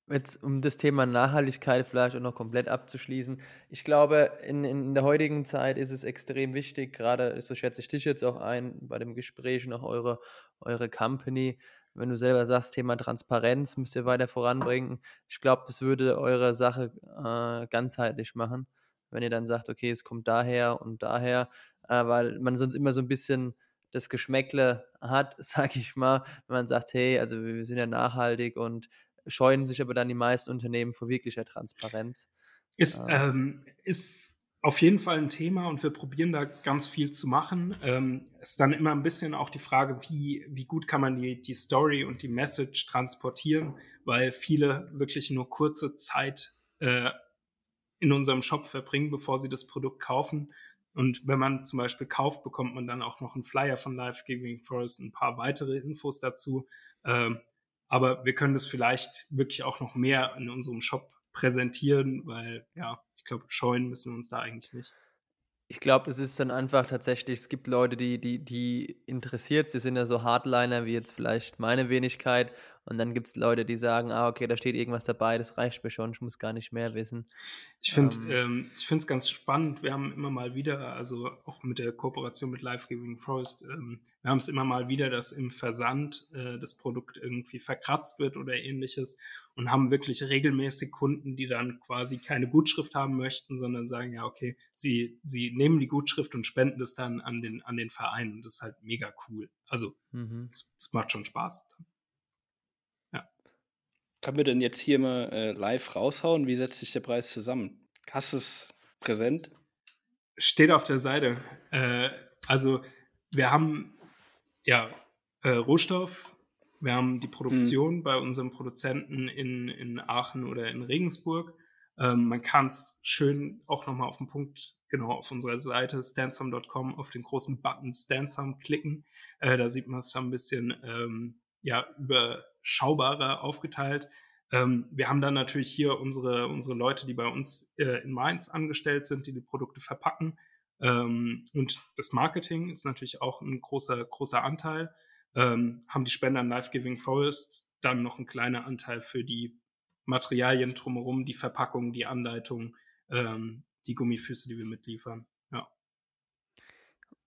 Jetzt, um das Thema Nachhaltigkeit vielleicht auch noch komplett abzuschließen. Ich glaube, in, in der heutigen Zeit ist es extrem wichtig, gerade so schätze ich dich jetzt auch ein bei dem Gespräch auch eure, eure Company, wenn du selber sagst, Thema Transparenz müsst ihr weiter voranbringen. Ich glaube, das würde eure Sache äh, ganzheitlich machen, wenn ihr dann sagt, okay, es kommt daher und daher, äh, weil man sonst immer so ein bisschen das Geschmäckle hat, sag ich mal, wenn man sagt, hey, also wir sind ja nachhaltig und scheuen sich aber dann die meisten Unternehmen vor wirklicher Transparenz. Ist, äh, ähm, ist auf jeden Fall ein Thema und wir probieren da ganz viel zu machen. Ähm, ist dann immer ein bisschen auch die Frage, wie, wie gut kann man die, die Story und die Message transportieren, weil viele wirklich nur kurze Zeit äh, in unserem Shop verbringen, bevor sie das Produkt kaufen. Und wenn man zum Beispiel kauft, bekommt man dann auch noch einen Flyer von Life Giving Forest, ein paar weitere Infos dazu. Ähm, aber wir können das vielleicht wirklich auch noch mehr in unserem Shop präsentieren, weil ja, ich glaube, scheuen müssen wir uns da eigentlich nicht. Ich glaube, es ist dann einfach tatsächlich, es gibt Leute, die, die, die interessiert, sie sind ja so Hardliner wie jetzt vielleicht meine Wenigkeit und dann gibt es Leute, die sagen, ah, okay, da steht irgendwas dabei, das reicht mir schon, ich muss gar nicht mehr wissen. Ich finde ähm, ähm, es ganz spannend. Wir haben immer mal wieder, also auch mit der Kooperation mit Life Giving Forest, ähm, wir haben es immer mal wieder, dass im Versand äh, das Produkt irgendwie verkratzt wird oder ähnliches und haben wirklich regelmäßig Kunden, die dann quasi keine Gutschrift haben möchten, sondern sagen, ja, okay, sie, sie nehmen die Gutschrift und spenden es dann an den, an den Verein und das ist halt mega cool. Also, es mhm. macht schon Spaß. Können wir denn jetzt hier mal äh, live raushauen? Wie setzt sich der Preis zusammen? Hast du es präsent? Steht auf der Seite. Äh, also wir haben ja äh, Rohstoff, wir haben die Produktion hm. bei unserem Produzenten in, in Aachen oder in Regensburg. Ähm, man kann es schön auch nochmal auf den Punkt, genau auf unserer Seite stansum.com auf den großen Button Stansum klicken. Äh, da sieht man es ein bisschen ähm, ja, überschaubarer aufgeteilt. Ähm, wir haben dann natürlich hier unsere, unsere Leute, die bei uns äh, in Mainz angestellt sind, die die Produkte verpacken. Ähm, und das Marketing ist natürlich auch ein großer, großer Anteil. Ähm, haben die Spender an Life Giving Forest dann noch ein kleiner Anteil für die Materialien drumherum, die Verpackung, die Anleitung, ähm, die Gummifüße, die wir mitliefern.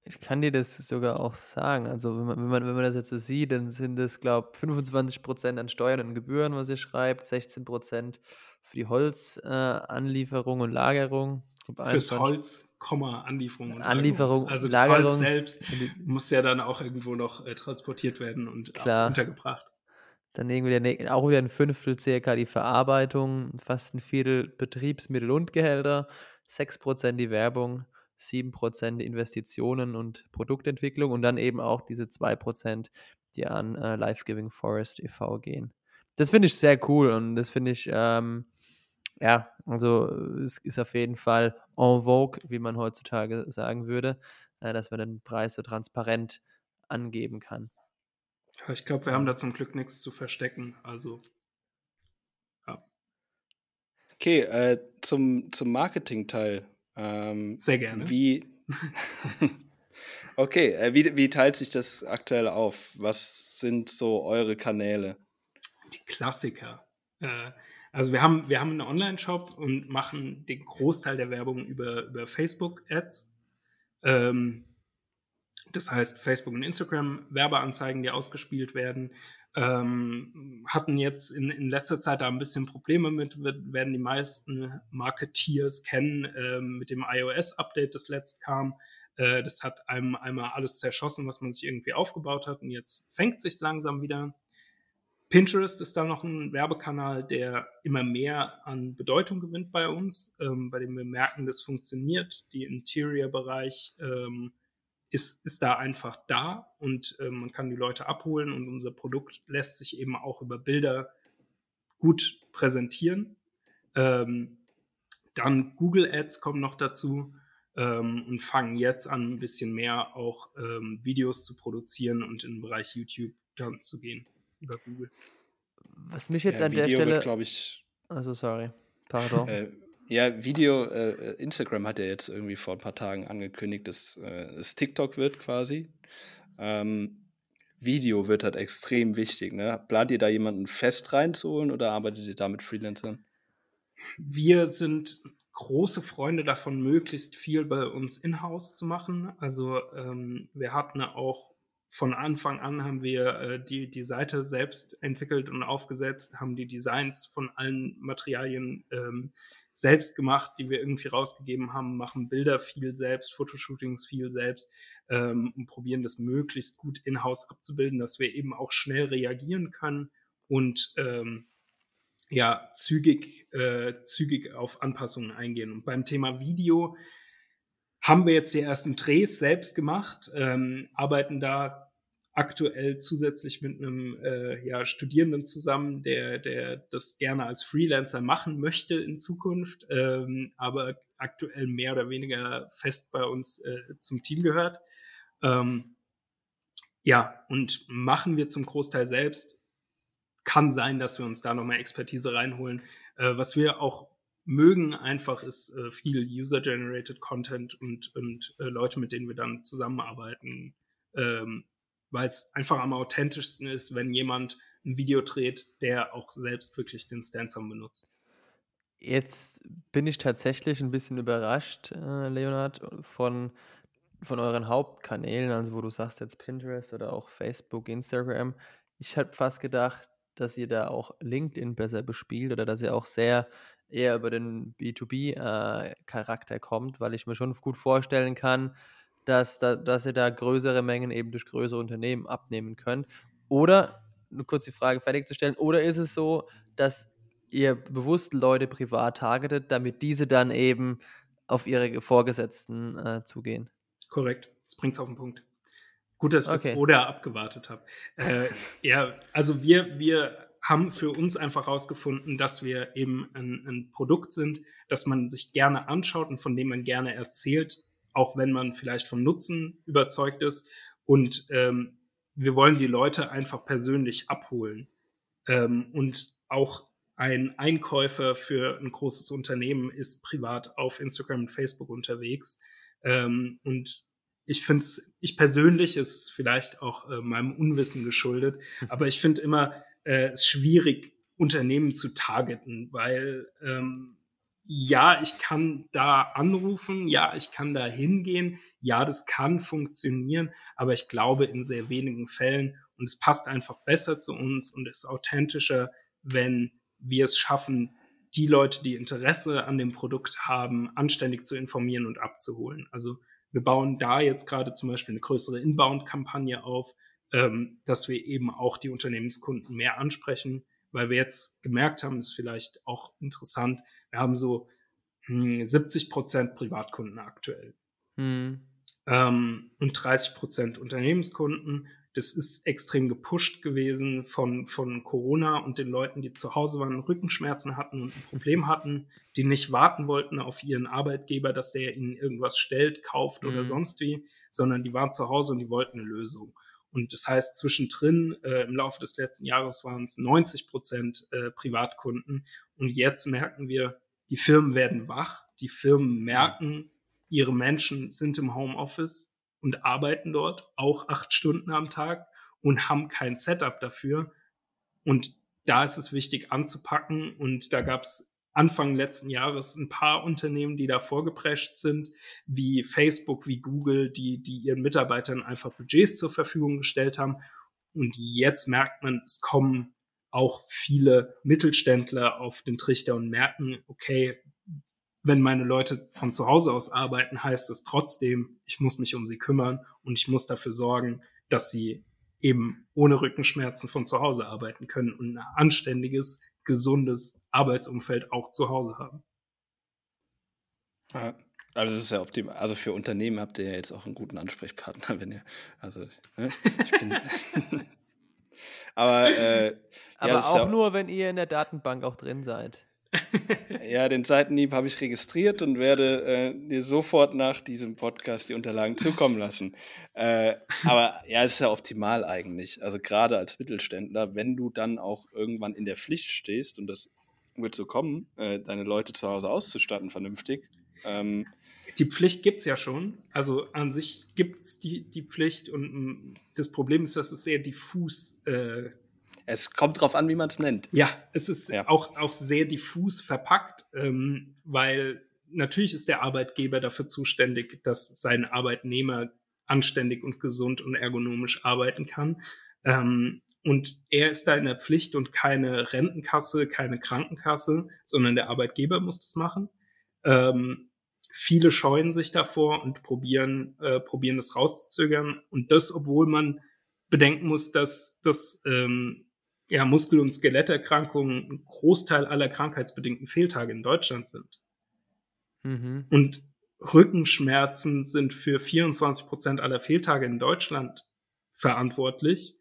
Ich kann dir das sogar auch sagen. Also, wenn man, wenn man, wenn man das jetzt so sieht, dann sind es, glaube ich, 25 Prozent an Steuern und Gebühren, was ihr schreibt, 16 Prozent für die Holzanlieferung äh, und Lagerung. Fürs Holz, Komma, Anlieferung und Anlieferung, Lagerung. Also, das Lagerung, Holz selbst muss ja dann auch irgendwo noch äh, transportiert werden und klar. untergebracht. Dann irgendwie auch wieder ein Fünftel circa die Verarbeitung, fast ein Viertel Betriebsmittel und Gehälter, 6 Prozent die Werbung 7% Investitionen und Produktentwicklung und dann eben auch diese 2%, die an äh, Life Giving Forest e.V. gehen. Das finde ich sehr cool und das finde ich, ähm, ja, also es ist auf jeden Fall en vogue, wie man heutzutage sagen würde, äh, dass man den Preis so transparent angeben kann. Ich glaube, wir haben da zum Glück nichts zu verstecken. Also, ja. Okay, äh, zum, zum Marketing-Teil. Ähm, Sehr gerne. Wie. okay, äh, wie, wie teilt sich das aktuell auf? Was sind so eure Kanäle? Die Klassiker. Äh, Also wir haben, wir haben einen Online-Shop und machen den Großteil der Werbung über, über Facebook-Ads. Ähm, das heißt, Facebook und Instagram Werbeanzeigen, die ausgespielt werden. Ähm, hatten jetzt in, in letzter Zeit da ein bisschen Probleme mit, werden die meisten Marketeers kennen, ähm, mit dem iOS-Update, das letzt kam. Äh, das hat einem einmal alles zerschossen, was man sich irgendwie aufgebaut hat und jetzt fängt sich langsam wieder. Pinterest ist da noch ein Werbekanal, der immer mehr an Bedeutung gewinnt bei uns, ähm, bei dem wir merken, das funktioniert. Die Interior-Bereich ähm, ist, ist da einfach da und äh, man kann die Leute abholen und unser Produkt lässt sich eben auch über Bilder gut präsentieren. Ähm, dann Google Ads kommen noch dazu ähm, und fangen jetzt an, ein bisschen mehr auch ähm, Videos zu produzieren und in den Bereich YouTube dann zu gehen über Google. Was mich jetzt Ja, an der Video Stelle. wird, glaube ich, Also, sorry. Pardon. äh, ja, Video, äh, Instagram hat ja jetzt irgendwie vor ein paar Tagen angekündigt, dass äh, es TikTok wird quasi. Ähm, Video wird halt extrem wichtig. Ne? Plant ihr da jemanden fest reinzuholen oder arbeitet ihr da mit Freelancern? Wir sind große Freunde davon, möglichst viel bei uns in-house zu machen. Also ähm, wir hatten auch von Anfang an haben wir äh, die, die Seite selbst entwickelt und aufgesetzt, haben die Designs von allen Materialien ähm, selbst gemacht, die wir irgendwie rausgegeben haben, machen Bilder viel selbst, Fotoshootings viel selbst ähm, und probieren das möglichst gut in-house abzubilden, dass wir eben auch schnell reagieren können und ähm, ja, zügig, äh, zügig auf Anpassungen eingehen. Und beim Thema Video haben wir jetzt die ersten Drehs selbst gemacht, ähm, arbeiten da aktuell zusätzlich mit einem äh, ja, Studierenden zusammen, der, der das gerne als Freelancer machen möchte in Zukunft, ähm, aber aktuell mehr oder weniger fest bei uns äh, zum Team gehört. Ähm, ja, und machen wir zum Großteil selbst. Kann sein, dass wir uns da nochmal Expertise reinholen. Äh, was wir auch mögen einfach ist äh, viel User-Generated Content und, und äh, Leute, mit denen wir dann zusammenarbeiten, ähm, weil es einfach am authentischsten ist, wenn jemand ein Video dreht, der auch selbst wirklich den Stansom benutzt. Jetzt bin ich tatsächlich ein bisschen überrascht, äh, Leonard, von, von euren Hauptkanälen, also wo du sagst jetzt Pinterest oder auch Facebook, Instagram. Ich habe fast gedacht, dass ihr da auch LinkedIn besser bespielt oder dass ihr auch sehr eher über den B2B-Charakter äh, kommt, weil ich mir schon gut vorstellen kann, dass, da, dass ihr da größere Mengen eben durch größere Unternehmen abnehmen könnt. Oder, nur kurz die Frage fertigzustellen, oder ist es so, dass ihr bewusst Leute privat targetet, damit diese dann eben auf ihre Vorgesetzten äh, zugehen? Korrekt, das bringt es auf den Punkt. Gut, dass ich Okay. das oder abgewartet habe. Äh, ja, also wir, wir haben für uns einfach herausgefunden, dass wir eben ein, ein Produkt sind, das man sich gerne anschaut und von dem man gerne erzählt, auch wenn man vielleicht vom Nutzen überzeugt ist. Und ähm, wir wollen die Leute einfach persönlich abholen. Ähm, und auch ein Einkäufer für ein großes Unternehmen ist privat auf Instagram und Facebook unterwegs. Ähm, und ich finde es, ich persönlich ist vielleicht auch äh, meinem Unwissen geschuldet, aber ich finde immer äh, es schwierig, Unternehmen zu targeten, weil ähm, ja, ich kann da anrufen, ja, ich kann da hingehen, ja, das kann funktionieren, aber ich glaube in sehr wenigen Fällen. Und es passt einfach besser zu uns und ist authentischer, wenn wir es schaffen, die Leute, die Interesse an dem Produkt haben, anständig zu informieren und abzuholen. Also wir bauen da jetzt gerade zum Beispiel eine größere Inbound-Kampagne auf, ähm, dass wir eben auch die Unternehmenskunden mehr ansprechen, weil wir jetzt gemerkt haben, ist vielleicht auch interessant, wir haben so hm, 70 Prozent Privatkunden aktuell Hm. ähm, und 30 Prozent Unternehmenskunden. Das ist extrem gepusht gewesen von, von Corona und den Leuten, die zu Hause waren, Rückenschmerzen hatten und ein Problem hatten, die nicht warten wollten auf ihren Arbeitgeber, dass der ihnen irgendwas stellt, kauft oder Mhm. sonst wie, sondern die waren zu Hause und die wollten eine Lösung. Und das heißt, zwischendrin äh, im Laufe des letzten Jahres waren es 90 Prozent äh, Privatkunden. Und jetzt merken wir, die Firmen werden wach, die Firmen merken, ihre Menschen sind im Homeoffice und arbeiten dort auch acht Stunden am Tag und haben kein Setup dafür. Und da ist es wichtig anzupacken und da gab es Anfang letzten Jahres ein paar Unternehmen, die da vorgeprescht sind, wie Facebook, wie Google, die, die ihren Mitarbeitern einfach Budgets zur Verfügung gestellt haben. Und jetzt merkt man, es kommen auch viele Mittelständler auf den Trichter und merken, okay, wenn meine Leute von zu Hause aus arbeiten, heißt es trotzdem, ich muss mich um sie kümmern und ich muss dafür sorgen, dass sie eben ohne Rückenschmerzen von zu Hause arbeiten können und ein anständiges, gesundes Arbeitsumfeld auch zu Hause haben. Ja, also es ist ja optimal. Also für Unternehmen habt ihr ja jetzt auch einen guten Ansprechpartner, wenn ihr, also ne, ich bin. aber äh, aber ja, auch ja, nur, wenn ihr in der Datenbank auch drin seid. Ja, den Seitenhieb habe ich registriert und werde äh, dir sofort nach diesem Podcast die Unterlagen zukommen lassen. Äh, aber ja, es ist ja optimal eigentlich. Also gerade als Mittelständler, wenn du dann auch irgendwann in der Pflicht stehst, und das wird so kommen, äh, deine Leute zu Hause auszustatten vernünftig. Ähm, die Pflicht gibt es ja schon. Also an sich gibt es die, die Pflicht und m, das Problem ist, dass es sehr diffus äh, es kommt drauf an, wie man es nennt. Ja, es ist Ja. Auch, auch sehr diffus verpackt, ähm, weil natürlich ist der Arbeitgeber dafür zuständig, dass sein Arbeitnehmer anständig und gesund und ergonomisch arbeiten kann. Ähm, und er ist da in der Pflicht und keine Rentenkasse, keine Krankenkasse, sondern der Arbeitgeber muss das machen. Ähm, viele scheuen sich davor und probieren, äh, probieren das rauszuzögern. Und das, obwohl man bedenken muss, dass das ähm, ja, Muskel- und Skeletterkrankungen ein Großteil aller krankheitsbedingten Fehltage in Deutschland sind. Mhm. Und Rückenschmerzen sind für 24 Prozent aller Fehltage in Deutschland verantwortlich.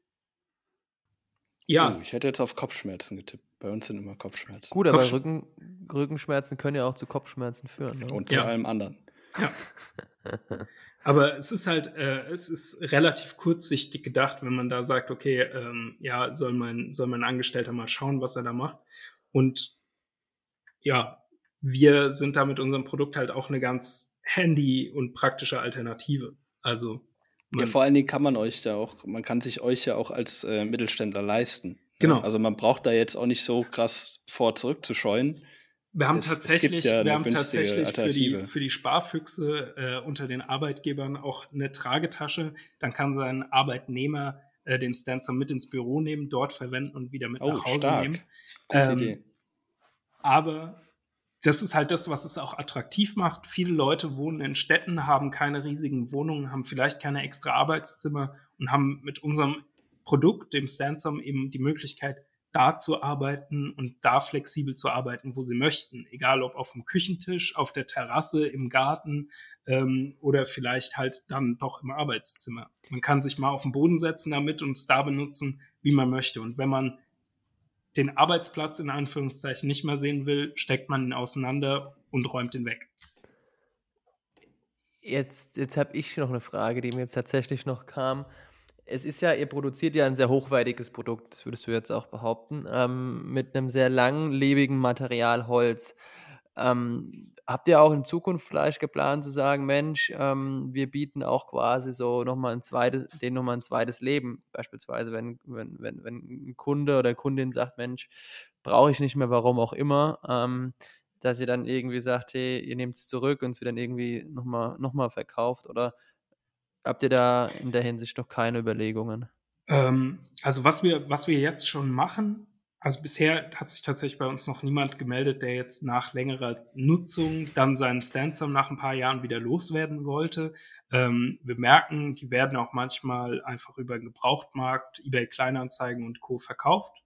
Ja, Oh, ich hätte jetzt auf Kopfschmerzen getippt. Bei uns sind immer Kopfschmerzen. Gut, aber Kopfsch- Rücken, Rückenschmerzen können ja auch zu Kopfschmerzen führen. Ne? Und zu Ja. allem anderen. aber es ist halt, äh, es ist relativ kurzsichtig gedacht, wenn man da sagt, okay, ähm, ja, soll mein, soll mein Angestellter mal schauen, was er da macht. Und ja, wir sind da mit unserem Produkt halt auch eine ganz handy und praktische Alternative. Also, Ja, vor allen Dingen kann man euch ja auch, man kann sich euch ja auch als äh, Mittelständler leisten. Genau. Ja, Also man braucht da jetzt auch nicht so krass vor zurückzuscheuen. Wir haben Es- es tatsächlich, ja eine wir haben tatsächlich für die, für die Sparfüchse äh, unter den Arbeitgebern auch eine Tragetasche. Dann kann sein Arbeitnehmer äh, den Stancer mit ins Büro nehmen, dort verwenden und wieder mit Oh, nach Hause stark. nehmen. Ähm. Aber das ist halt das, was es auch attraktiv macht. Viele Leute wohnen in Städten, haben keine riesigen Wohnungen, haben vielleicht keine extra Arbeitszimmer und haben mit unserem Produkt, dem Stansom, eben die Möglichkeit, da zu arbeiten und da flexibel zu arbeiten, wo sie möchten. Egal ob auf dem Küchentisch, auf der Terrasse, im Garten ähm, oder vielleicht halt dann doch im Arbeitszimmer. Man kann sich mal auf den Boden setzen damit und es da benutzen, wie man möchte. Und wenn man den Arbeitsplatz in Anführungszeichen nicht mehr sehen will, steckt man ihn auseinander und räumt ihn weg. Jetzt, jetzt habe ich noch eine Frage, die mir jetzt tatsächlich noch kam. Es ist ja, ihr produziert ja ein sehr hochwertiges Produkt, das würdest du jetzt auch behaupten, ähm, mit einem sehr langlebigen Material Holz. Ähm, habt ihr auch in Zukunft vielleicht geplant zu sagen, Mensch, ähm, wir bieten auch quasi so nochmal ein zweites, denen nochmal ein zweites Leben. Beispielsweise, wenn, wenn, wenn, wenn ein Kunde oder Kundin sagt, Mensch, brauche ich nicht mehr, warum auch immer, ähm, dass ihr dann irgendwie sagt, hey, ihr nehmt es zurück und es wird dann irgendwie nochmal noch verkauft oder habt ihr da in der Hinsicht noch keine Überlegungen? Ähm, also was wir, was wir jetzt schon machen, also bisher hat sich tatsächlich bei uns noch niemand gemeldet, der jetzt nach längerer Nutzung dann seinen Stansom nach ein paar Jahren wieder loswerden wollte. Ähm, wir merken, die werden auch manchmal einfach über den Gebrauchtmarkt, eBay Kleinanzeigen und Co. verkauft.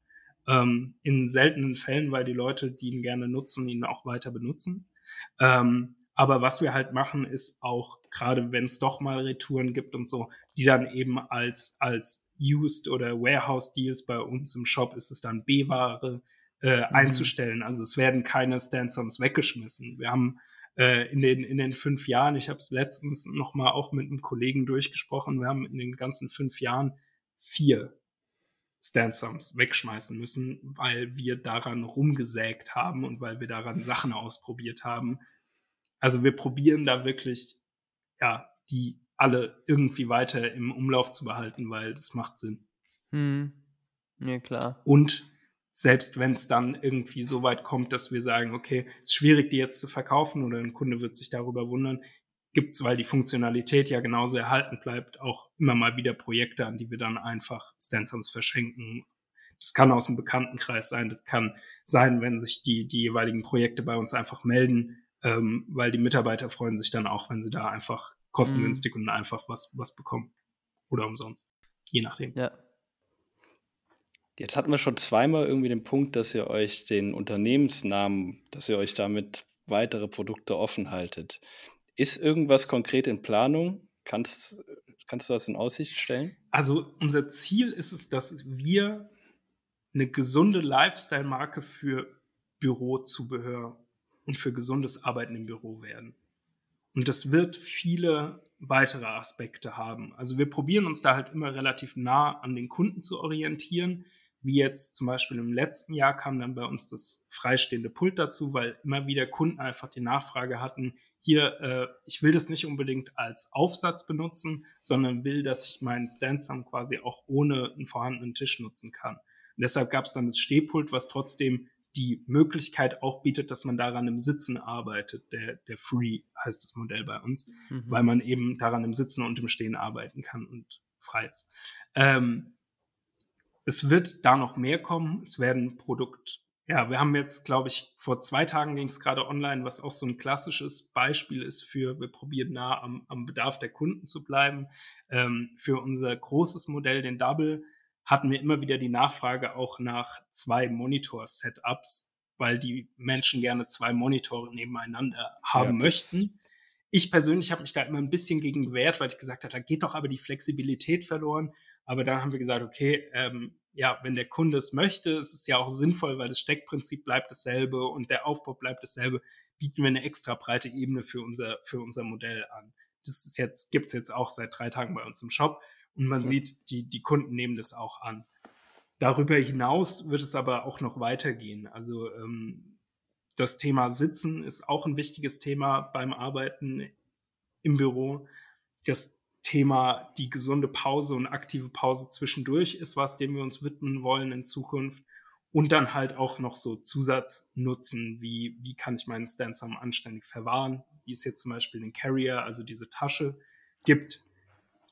Ähm, in seltenen Fällen, weil die Leute, die ihn gerne nutzen, ihn auch weiter benutzen. Ähm, aber was wir halt machen, ist auch, gerade wenn es doch mal Retouren gibt und so, die dann eben als, als Used oder Warehouse Deals bei uns im Shop ist es dann B-Ware äh, einzustellen. Also es werden keine Stansoms weggeschmissen. Wir haben äh, in, den, in den fünf Jahren, ich habe es letztens nochmal auch mit einem Kollegen durchgesprochen, wir haben in den ganzen fünf Jahren vier Stansoms wegschmeißen müssen, weil wir daran rumgesägt haben und weil wir daran Sachen ausprobiert haben. Also wir probieren da wirklich, ja, die alle irgendwie weiter im Umlauf zu behalten, weil das macht Sinn. Hm. Ja, klar. Und selbst wenn es dann irgendwie so weit kommt, dass wir sagen, okay, es ist schwierig, die jetzt zu verkaufen oder ein Kunde wird sich darüber wundern, gibt es, weil die Funktionalität ja genauso erhalten bleibt, auch immer mal wieder Projekte, an die wir dann einfach Stencils verschenken. Das kann aus dem Bekanntenkreis sein, das kann sein, wenn sich die, die jeweiligen Projekte bei uns einfach melden, ähm, weil die Mitarbeiter freuen sich dann auch, wenn sie da einfach kostengünstig mhm. und einfach was, was bekommen. Oder umsonst. Je nachdem. Ja. Jetzt hatten wir schon zweimal irgendwie den Punkt, dass ihr euch den Unternehmensnamen, dass ihr euch damit weitere Produkte offen haltet. Ist irgendwas konkret in Planung? Kannst, kannst du das in Aussicht stellen? Also unser Ziel ist es, dass wir eine gesunde Lifestyle-Marke für Bürozubehör und für gesundes Arbeiten im Büro werden. Und das wird viele weitere Aspekte haben. Also wir probieren uns da halt immer relativ nah an den Kunden zu orientieren wie jetzt zum Beispiel im letzten Jahr kam dann bei uns das freistehende Pult dazu, weil immer wieder Kunden einfach die Nachfrage hatten, hier, äh, ich will das nicht unbedingt als Aufsatz benutzen, sondern will, dass ich meinen Stansom quasi auch ohne einen vorhandenen Tisch nutzen kann. Und deshalb gab es dann das Stehpult, was trotzdem die Möglichkeit auch bietet, dass man daran im Sitzen arbeitet. Der, der Free heißt das Modell bei uns, mhm. weil man eben daran im Sitzen und im Stehen arbeiten kann und frei ist. Ähm, es wird da noch mehr kommen. Es werden Produkt, ja, wir haben jetzt, glaube ich, vor zwei Tagen ging es gerade online, was auch so ein klassisches Beispiel ist für, wir probieren nah am, am Bedarf der Kunden zu bleiben. Ähm, für unser großes Modell, den Double, hatten wir immer wieder die Nachfrage auch nach zwei Monitor-Setups, weil die Menschen gerne zwei Monitore nebeneinander haben ja, möchten. Ich persönlich habe mich da immer ein bisschen gegen gewehrt, weil ich gesagt habe, da geht doch aber die Flexibilität verloren. Aber dann haben wir gesagt, okay, ähm, ja, wenn der Kunde es möchte, ist es ja auch sinnvoll, weil das Steckprinzip bleibt dasselbe und der Aufbau bleibt dasselbe, bieten wir eine extra breite Ebene für unser, für unser Modell an. Das ist jetzt, gibt's jetzt auch seit drei Tagen bei uns im Shop und man sieht, die, die Kunden nehmen das auch an. Darüber hinaus wird es aber auch noch weitergehen. Also ähm, das Thema Sitzen ist auch ein wichtiges Thema beim Arbeiten im Büro. Das Thema die gesunde Pause und aktive Pause zwischendurch ist was, dem wir uns widmen wollen in Zukunft. Und dann halt auch noch so Zusatznutzen, wie, wie kann ich meinen Stansom anständig verwahren, wie es jetzt zum Beispiel den Carrier, also diese Tasche, gibt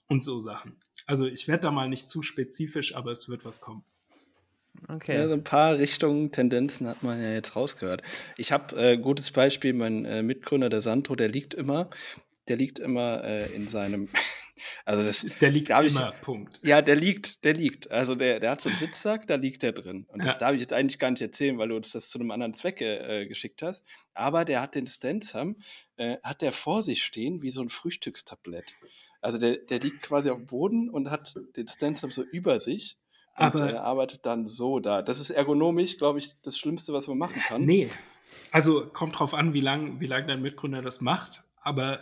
und so Sachen. Also ich werde da mal nicht zu spezifisch, aber es wird was kommen. Okay. Ja, so ein paar Richtungen, Tendenzen hat man ja jetzt rausgehört. Ich habe äh, gutes Beispiel, mein äh, Mitgründer, der Sandro, der liegt immer, der liegt immer äh, in seinem also das, der liegt immer, ich, Punkt. Ja, der liegt, der liegt. Also der, der hat so einen Sitzsack, da liegt der drin. Und das ja. darf ich jetzt eigentlich gar nicht erzählen, weil du uns das zu einem anderen Zweck äh, geschickt hast. Aber der hat den Stanzam, äh, hat der vor sich stehen wie so ein Frühstückstablett. Also der, der liegt quasi auf dem Boden und hat den Stanzam so über sich. Und Aber er arbeitet dann so da. Das ist ergonomisch, glaube ich, das Schlimmste, was man machen kann. Nee. Also kommt drauf an, wie lange wie lang dein Mitgründer das macht. Aber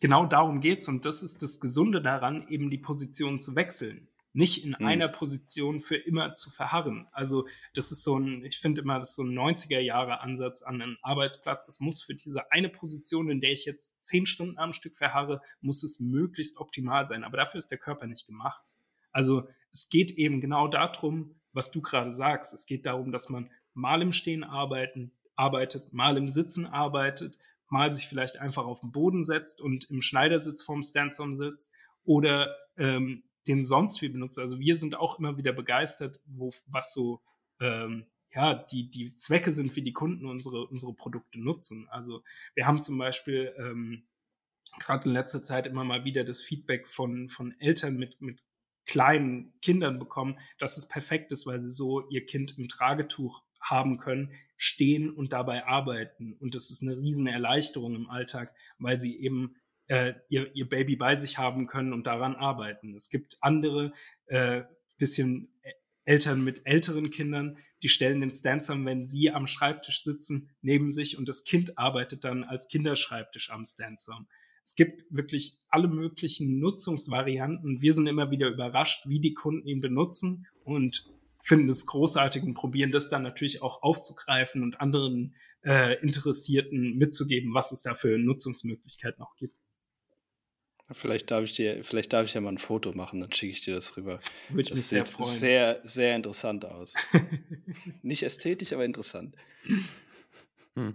genau darum geht es und das ist das Gesunde daran, eben die Position zu wechseln. Nicht in mhm. einer Position für immer zu verharren. Also, das ist so ein, ich finde immer, das ist so ein 90er-Jahre-Ansatz an einen Arbeitsplatz. Es muss für diese eine Position, in der ich jetzt zehn Stunden am Stück verharre, muss es möglichst optimal sein. Aber dafür ist der Körper nicht gemacht. Also, es geht eben genau darum, was du gerade sagst. Es geht darum, dass man mal im Stehen arbeiten, arbeitet, mal im Sitzen arbeitet, mal sich vielleicht einfach auf den Boden setzt und im Schneidersitz vorm Stansom sitzt oder ähm, den sonst wie benutzt. Also wir sind auch immer wieder begeistert, wo, was so ähm, ja, die, die Zwecke sind, wie die Kunden unsere, unsere Produkte nutzen. Also wir haben zum Beispiel ähm, gerade in letzter Zeit immer mal wieder das Feedback von, von Eltern mit, mit kleinen Kindern bekommen, dass es perfekt ist, weil sie so ihr Kind im Tragetuch haben können, stehen und dabei arbeiten. Und das ist eine riesen Erleichterung im Alltag, weil sie eben äh, ihr, ihr Baby bei sich haben können und daran arbeiten. Es gibt andere, äh, bisschen Eltern mit älteren Kindern, die stellen den Stansom, wenn sie am Schreibtisch sitzen, neben sich und das Kind arbeitet dann als Kinderschreibtisch am Stansom. Es gibt wirklich alle möglichen Nutzungsvarianten. Wir sind immer wieder überrascht, wie die Kunden ihn benutzen und finden es großartig und probieren das dann natürlich auch aufzugreifen und anderen äh, Interessierten mitzugeben, was es da für Nutzungsmöglichkeiten auch gibt. Vielleicht darf ich dir, vielleicht darf ich ja mal ein Foto machen, dann schicke ich dir das rüber. Würde ich das mich sehr sieht freuen. sehr, sehr interessant aus. Nicht ästhetisch, aber interessant. Hm.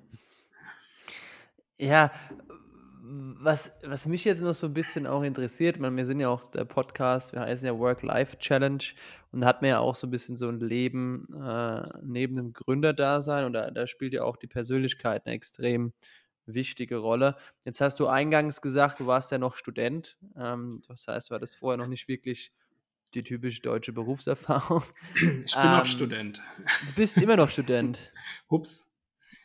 Ja, was, was mich jetzt noch so ein bisschen auch interessiert, man, wir sind ja auch der Podcast, wir heißen ja Work-Life-Challenge und da hat man ja auch so ein bisschen so ein Leben äh, neben dem Gründerdasein und da, da spielt ja auch die Persönlichkeit eine extrem wichtige Rolle. Jetzt hast du eingangs gesagt, du warst ja noch Student, ähm, das heißt, du hattest vorher noch nicht wirklich die typische deutsche Berufserfahrung. Ich bin Ähm, auch Student. Du bist immer noch Student. Ups.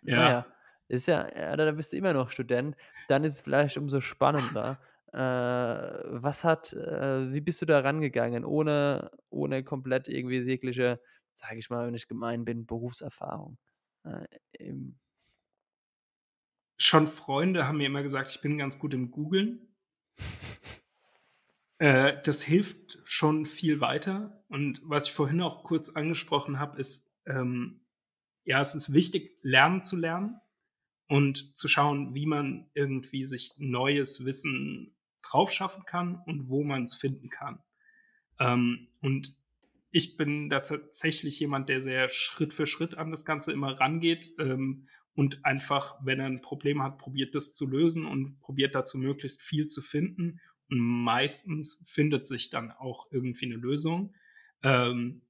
Ja. Naja, ist ja, ja, da bist du immer noch Student. Dann ist es vielleicht umso spannender. Äh, was hat, äh, wie bist du da rangegangen, ohne, ohne komplett irgendwie jegliche, sage ich mal, wenn ich gemein bin, Berufserfahrung? Äh, im, Schon Freunde haben mir immer gesagt, ich bin ganz gut im Googlen. Äh, das hilft schon viel weiter. Und was ich vorhin auch kurz angesprochen habe, ist, ähm, ja, es ist wichtig, lernen zu lernen und zu schauen, wie man irgendwie sich neues Wissen draufschaffen kann und wo man es finden kann. Ähm, und ich bin da tatsächlich jemand, der sehr Schritt für Schritt an das Ganze immer rangeht ähm, und einfach, wenn er ein Problem hat, probiert das zu lösen und probiert dazu möglichst viel zu finden. Und meistens findet sich dann auch irgendwie eine Lösung. Ähm,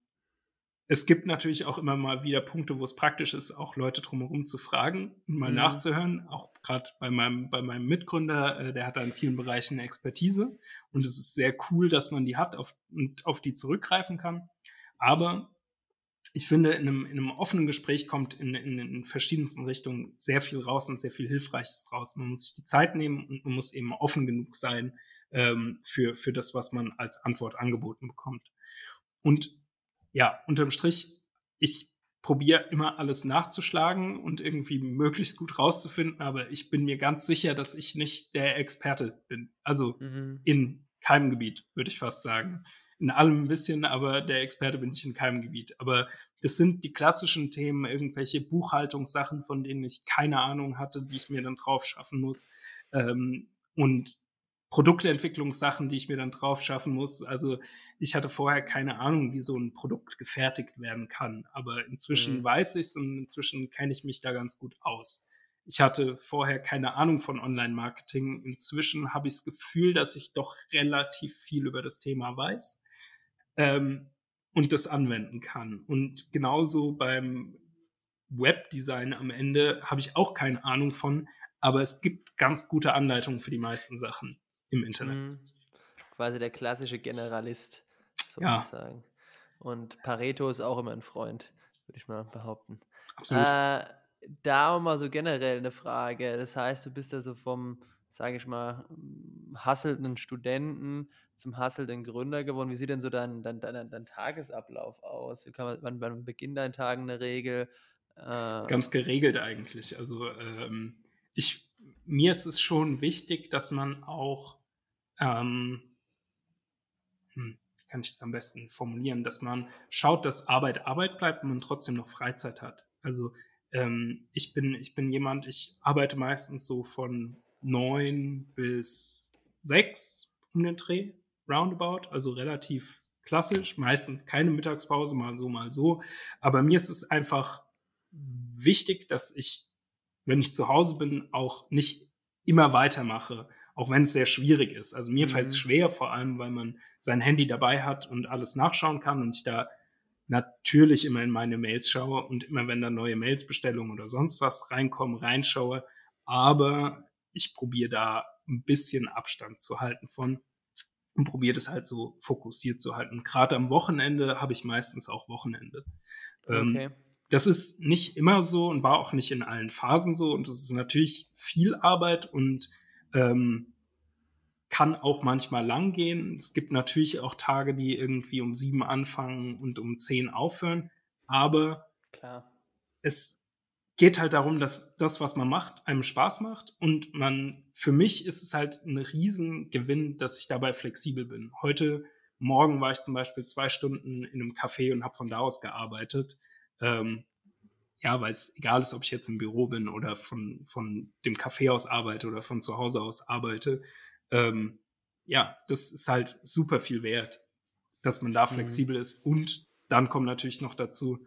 es gibt natürlich auch immer mal wieder Punkte, wo es praktisch ist, auch Leute drumherum zu fragen und mal Mhm. nachzuhören. Auch gerade bei meinem, bei meinem Mitgründer, äh, der hat da in vielen Bereichen eine Expertise. Und es ist sehr cool, dass man die hat auf, und auf die zurückgreifen kann. Aber ich finde, in einem, in einem offenen Gespräch kommt in, in, in verschiedensten Richtungen sehr viel raus und sehr viel Hilfreiches raus. Man muss sich die Zeit nehmen und man muss eben offen genug sein ähm, für, für das, was man als Antwort angeboten bekommt. Und ja, unterm Strich, ich probiere immer alles nachzuschlagen und irgendwie möglichst gut rauszufinden, aber ich bin mir ganz sicher, dass ich nicht der Experte bin. Also mhm. in keinem Gebiet, würde ich fast sagen. In allem ein bisschen, aber der Experte bin ich in keinem Gebiet. Aber das sind die klassischen Themen, irgendwelche Buchhaltungssachen, von denen ich keine Ahnung hatte, die ich mir dann drauf schaffen muss. Ähm, und Produktentwicklungssachen, die ich mir dann drauf schaffen muss. Also ich hatte vorher keine Ahnung, wie so ein Produkt gefertigt werden kann. Aber inzwischen Mhm. weiß ich es und inzwischen kenne ich mich da ganz gut aus. Ich hatte vorher keine Ahnung von Online-Marketing. Inzwischen habe ich das Gefühl, dass ich doch relativ viel über das Thema weiß ähm, und das anwenden kann. Und genauso beim Webdesign am Ende habe ich auch keine Ahnung von, aber es gibt ganz gute Anleitungen für die meisten Sachen im Internet. Mhm. Quasi der klassische Generalist, Ja. sozusagen. Und Pareto ist auch immer ein Freund, würde ich mal behaupten. Absolut. Äh, da mal so generell eine Frage. Das heißt, du bist ja so vom, sage ich mal, m, hasselnden Studenten zum hasselnden Gründer geworden. Wie sieht denn so dein, dein, dein, dein Tagesablauf aus? Wie kann man, wann, wann beginnt dein Tag in der Regel? Äh, Ganz geregelt eigentlich. Also ähm, ich, mir ist es schon wichtig, dass man auch, ähm, hm, wie kann ich es am besten formulieren, dass man schaut, dass Arbeit Arbeit bleibt und man trotzdem noch Freizeit hat. Also ähm, ich bin, ich bin jemand, ich arbeite meistens so von neun bis sechs um den Dreh, roundabout, also relativ klassisch, meistens keine Mittagspause, mal so, mal so. Aber mir ist es einfach wichtig, dass ich, wenn ich zu Hause bin, auch nicht immer weitermache, auch wenn es sehr schwierig ist. Also mir Mhm. fällt es schwer, vor allem, weil man sein Handy dabei hat und alles nachschauen kann und ich da natürlich immer in meine Mails schaue und immer, wenn da neue Mailsbestellungen oder sonst was reinkommen, reinschaue. Aber ich probiere da ein bisschen Abstand zu halten von und probiere das halt so fokussiert zu halten. Und gerade am Wochenende habe ich meistens auch Wochenende. Ähm, okay. das ist nicht immer so und war auch nicht in allen Phasen so. Und es ist natürlich viel Arbeit und ähm, kann auch manchmal lang gehen. Es gibt natürlich auch Tage, die irgendwie um sieben anfangen und um zehn aufhören. Aber Klar. es geht halt darum, dass das, was man macht, einem Spaß macht. Und man, für mich ist es halt ein Riesengewinn, dass ich dabei flexibel bin. Heute Morgen war ich zum Beispiel zwei Stunden in einem Café und habe von da aus gearbeitet. Ähm, ja, weil es egal ist, ob ich jetzt im Büro bin oder von, von dem Café aus arbeite oder von zu Hause aus arbeite. Ähm, ja, das ist halt super viel wert, dass man da Mhm. flexibel ist. Und dann kommt natürlich noch dazu,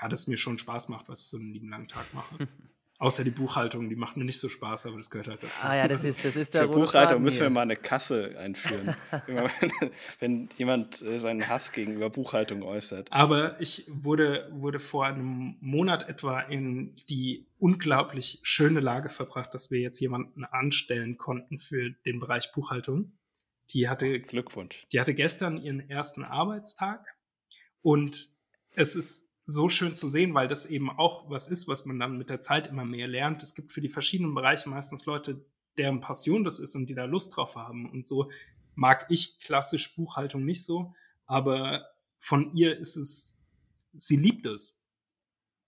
ja, dass mir schon Spaß macht, was ich so einen lieben langen Tag mache. Außer die Buchhaltung, die macht mir nicht so Spaß, aber das gehört halt dazu. Ah ja, das ist, das ist der Für Buchhaltung Faden müssen wir hier. mal eine Kasse einführen. Wenn jemand äh, seinen Hass gegenüber Buchhaltung äußert. Aber ich wurde, wurde vor einem Monat etwa in die unglaublich schöne Lage verbracht, dass wir jetzt jemanden anstellen konnten für den Bereich Buchhaltung. Die hatte, Glückwunsch. die hatte gestern ihren ersten Arbeitstag und es ist so schön zu sehen, weil das eben auch was ist, was man dann mit der Zeit immer mehr lernt. Es gibt für die verschiedenen Bereiche meistens Leute, deren Passion das ist und die da Lust drauf haben. Und so mag ich klassisch Buchhaltung nicht so, aber von ihr ist es, sie liebt es.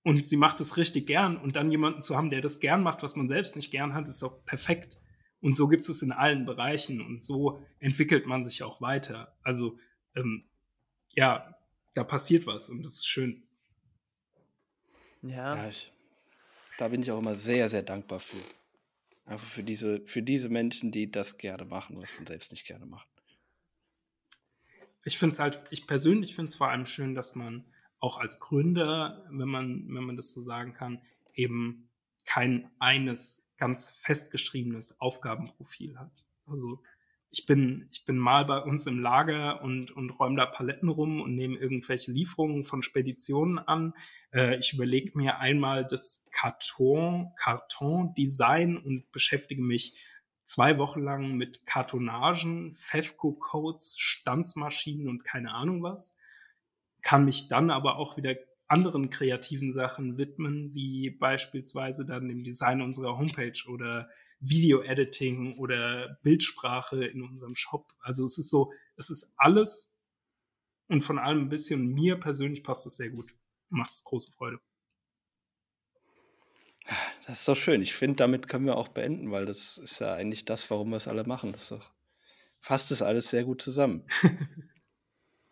Und sie macht es richtig gern. Und dann jemanden zu haben, der das gern macht, was man selbst nicht gern hat, ist auch perfekt. Und so gibt es in allen Bereichen. Und so entwickelt man sich auch weiter. Also, ähm, ja, da passiert was und das ist schön. Ja, Ja, ich, da bin ich auch immer sehr, sehr dankbar für. Einfach für diese, für diese Menschen, die das gerne machen, was man selbst nicht gerne macht. Ich finde es halt, ich persönlich finde es vor allem schön, dass man auch als Gründer, wenn man, wenn man das so sagen kann, eben kein eines ganz festgeschriebenes Aufgabenprofil hat. Also ich bin, ich bin mal bei uns im Lager und, und räume da Paletten rum und nehme irgendwelche Lieferungen von Speditionen an. Äh, ich überlege mir einmal das Karton, Karton-Design und beschäftige mich zwei Wochen lang mit Kartonagen, Fefco-Codes, Stanzmaschinen und keine Ahnung was. Kann mich dann aber auch wieder anderen kreativen Sachen widmen, wie beispielsweise dann dem Design unserer Homepage oder Video-Editing oder Bildsprache in unserem Shop. Also es ist so, es ist alles und von allem ein bisschen. Mir persönlich passt es sehr gut. Macht es große Freude. Das ist doch schön. Ich finde, damit können wir auch beenden, weil das ist ja eigentlich das, warum wir es alle machen. Das ist doch, fasst es alles sehr gut zusammen.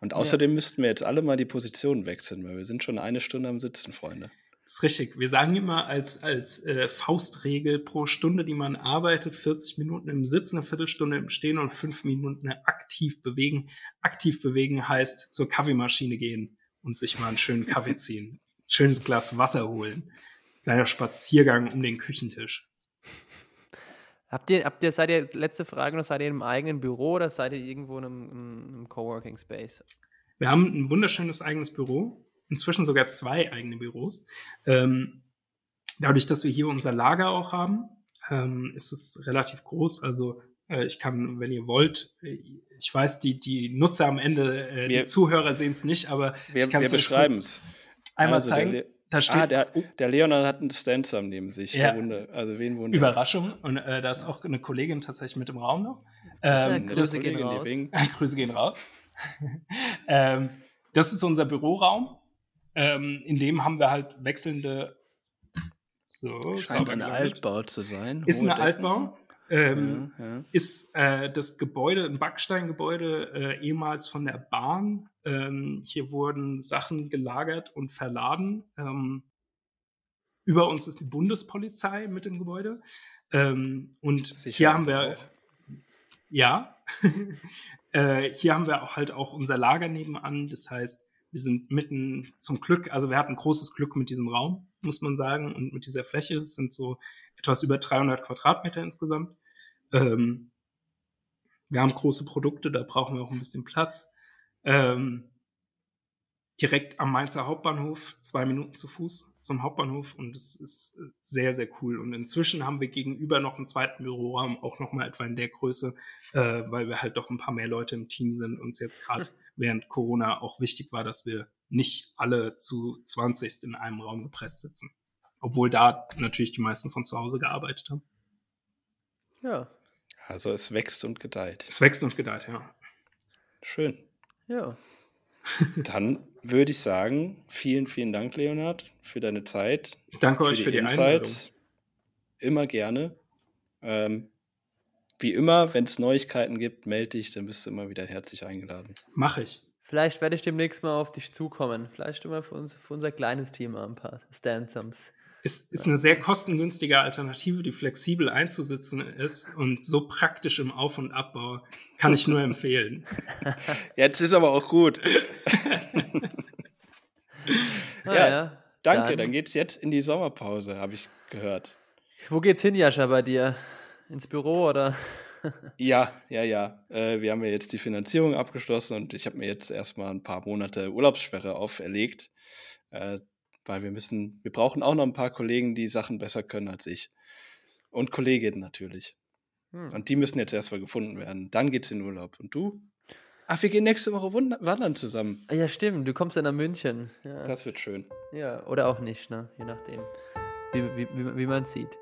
Und außerdem müssten wir jetzt alle mal die Position wechseln, weil wir sind schon eine Stunde am Sitzen, Freunde. Das ist richtig. Wir sagen immer als, als äh, Faustregel pro Stunde, die man arbeitet, 40 Minuten im Sitzen, eine Viertelstunde im Stehen und fünf Minuten aktiv bewegen. Aktiv bewegen heißt zur Kaffeemaschine gehen und sich mal einen schönen Kaffee ziehen. Schönes Glas Wasser holen. Kleiner Spaziergang um den Küchentisch. Habt ihr, habt ihr, seid ihr, letzte Frage noch, seid ihr im eigenen Büro oder seid ihr irgendwo in einem, in einem Coworking Space? Wir haben ein wunderschönes eigenes Büro, inzwischen sogar zwei eigene Büros. Ähm, dadurch, dass wir hier unser Lager auch haben, ähm, ist es relativ groß. Also äh, ich kann, wenn ihr wollt, äh, ich weiß, die, die Nutzer am Ende, äh, Wir- die Zuhörer sehen es nicht, aber Wir, ich kann es euch beschreiben einmal Also der zeigen. Le- Da steht Ah, der, der Leonard hat einen Stanzam neben sich. Ja. Wunder, also wen wundert Überraschung. Und äh, da ist auch eine Kollegin tatsächlich mit im Raum noch. Ja, Ähm, Grüße das, gehen Kollegin, die raus. Grüße gehen raus. ähm, das ist unser Büroraum. Ähm, in dem haben wir halt wechselnde. So, Scheint ein. Altbau zu sein. Ist ein. Altbau. Ähm, Ja, ja. Ist äh, das Gebäude, ein Backsteingebäude, äh, ehemals von der Bahn. Ähm, hier wurden Sachen gelagert und verladen. Ähm, über uns ist die Bundespolizei mit im Gebäude. Ähm, und hier haben wir, Sicherheitsrauch. ja, äh, hier haben wir auch halt auch unser Lager nebenan. Das heißt, wir sind mitten zum Glück, also wir hatten großes Glück mit diesem Raum, muss man sagen, und mit dieser Fläche. Es sind so etwas über 300 Quadratmeter insgesamt. Ähm, wir haben große Produkte, da brauchen wir auch ein bisschen Platz. Ähm, direkt am Mainzer Hauptbahnhof, zwei Minuten zu Fuß zum Hauptbahnhof und es ist äh, sehr, sehr cool. Und inzwischen haben wir gegenüber noch einen zweiten Büroraum, auch nochmal etwa in der Größe, äh, weil wir halt doch ein paar mehr Leute im Team sind und es jetzt gerade während Corona auch wichtig war, dass wir nicht alle zu 20 in einem Raum gepresst sitzen. Obwohl da natürlich die meisten von zu Hause gearbeitet haben. Ja, Also es wächst und gedeiht. Es wächst und gedeiht, ja. Schön. ja. Dann würde ich sagen, vielen, vielen Dank, Leonard, für deine Zeit. Danke euch für die Einladung. Immer gerne. Ähm, wie immer, wenn es Neuigkeiten gibt, melde dich, dann bist du immer wieder herzlich eingeladen. Mache ich. Vielleicht werde ich demnächst mal auf dich zukommen. Vielleicht immer für, uns, für unser kleines mal ein paar Stanzums. ist, ist eine sehr kostengünstige Alternative, die flexibel einzusetzen ist und so praktisch im Auf- und Abbau. Kann ich nur empfehlen. Jetzt ist aber auch gut. Ah, Ja, Danke, dann, geht's jetzt in die Sommerpause, habe ich gehört. Wo geht's hin, Jascha, bei dir? Ins Büro oder? Ja, ja, ja. Äh, wir haben ja jetzt die Finanzierung abgeschlossen und ich habe mir jetzt erstmal ein paar Monate Urlaubssperre auferlegt, äh, weil wir müssen, wir brauchen auch noch ein paar Kollegen, die Sachen besser können als ich. Und Kolleginnen natürlich. Hm. Und die müssen jetzt erstmal gefunden werden. Dann geht's in Urlaub. Und du? Ach, wir gehen nächste Woche wandern zusammen. Ja, stimmt, du kommst dann nach München. Ja. Das wird schön. Ja, oder auch nicht, ne? Je nachdem, wie, wie, wie, wie man sieht.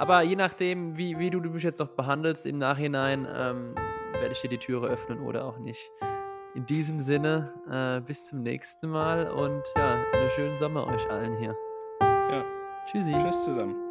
Aber je nachdem, wie, wie du mich jetzt noch behandelst im Nachhinein, ähm, werde ich dir die Türe öffnen oder auch nicht. In diesem Sinne, äh, bis zum nächsten Mal und ja, einen schönen Sommer euch allen hier. Ja. Tschüssi. Tschüss zusammen.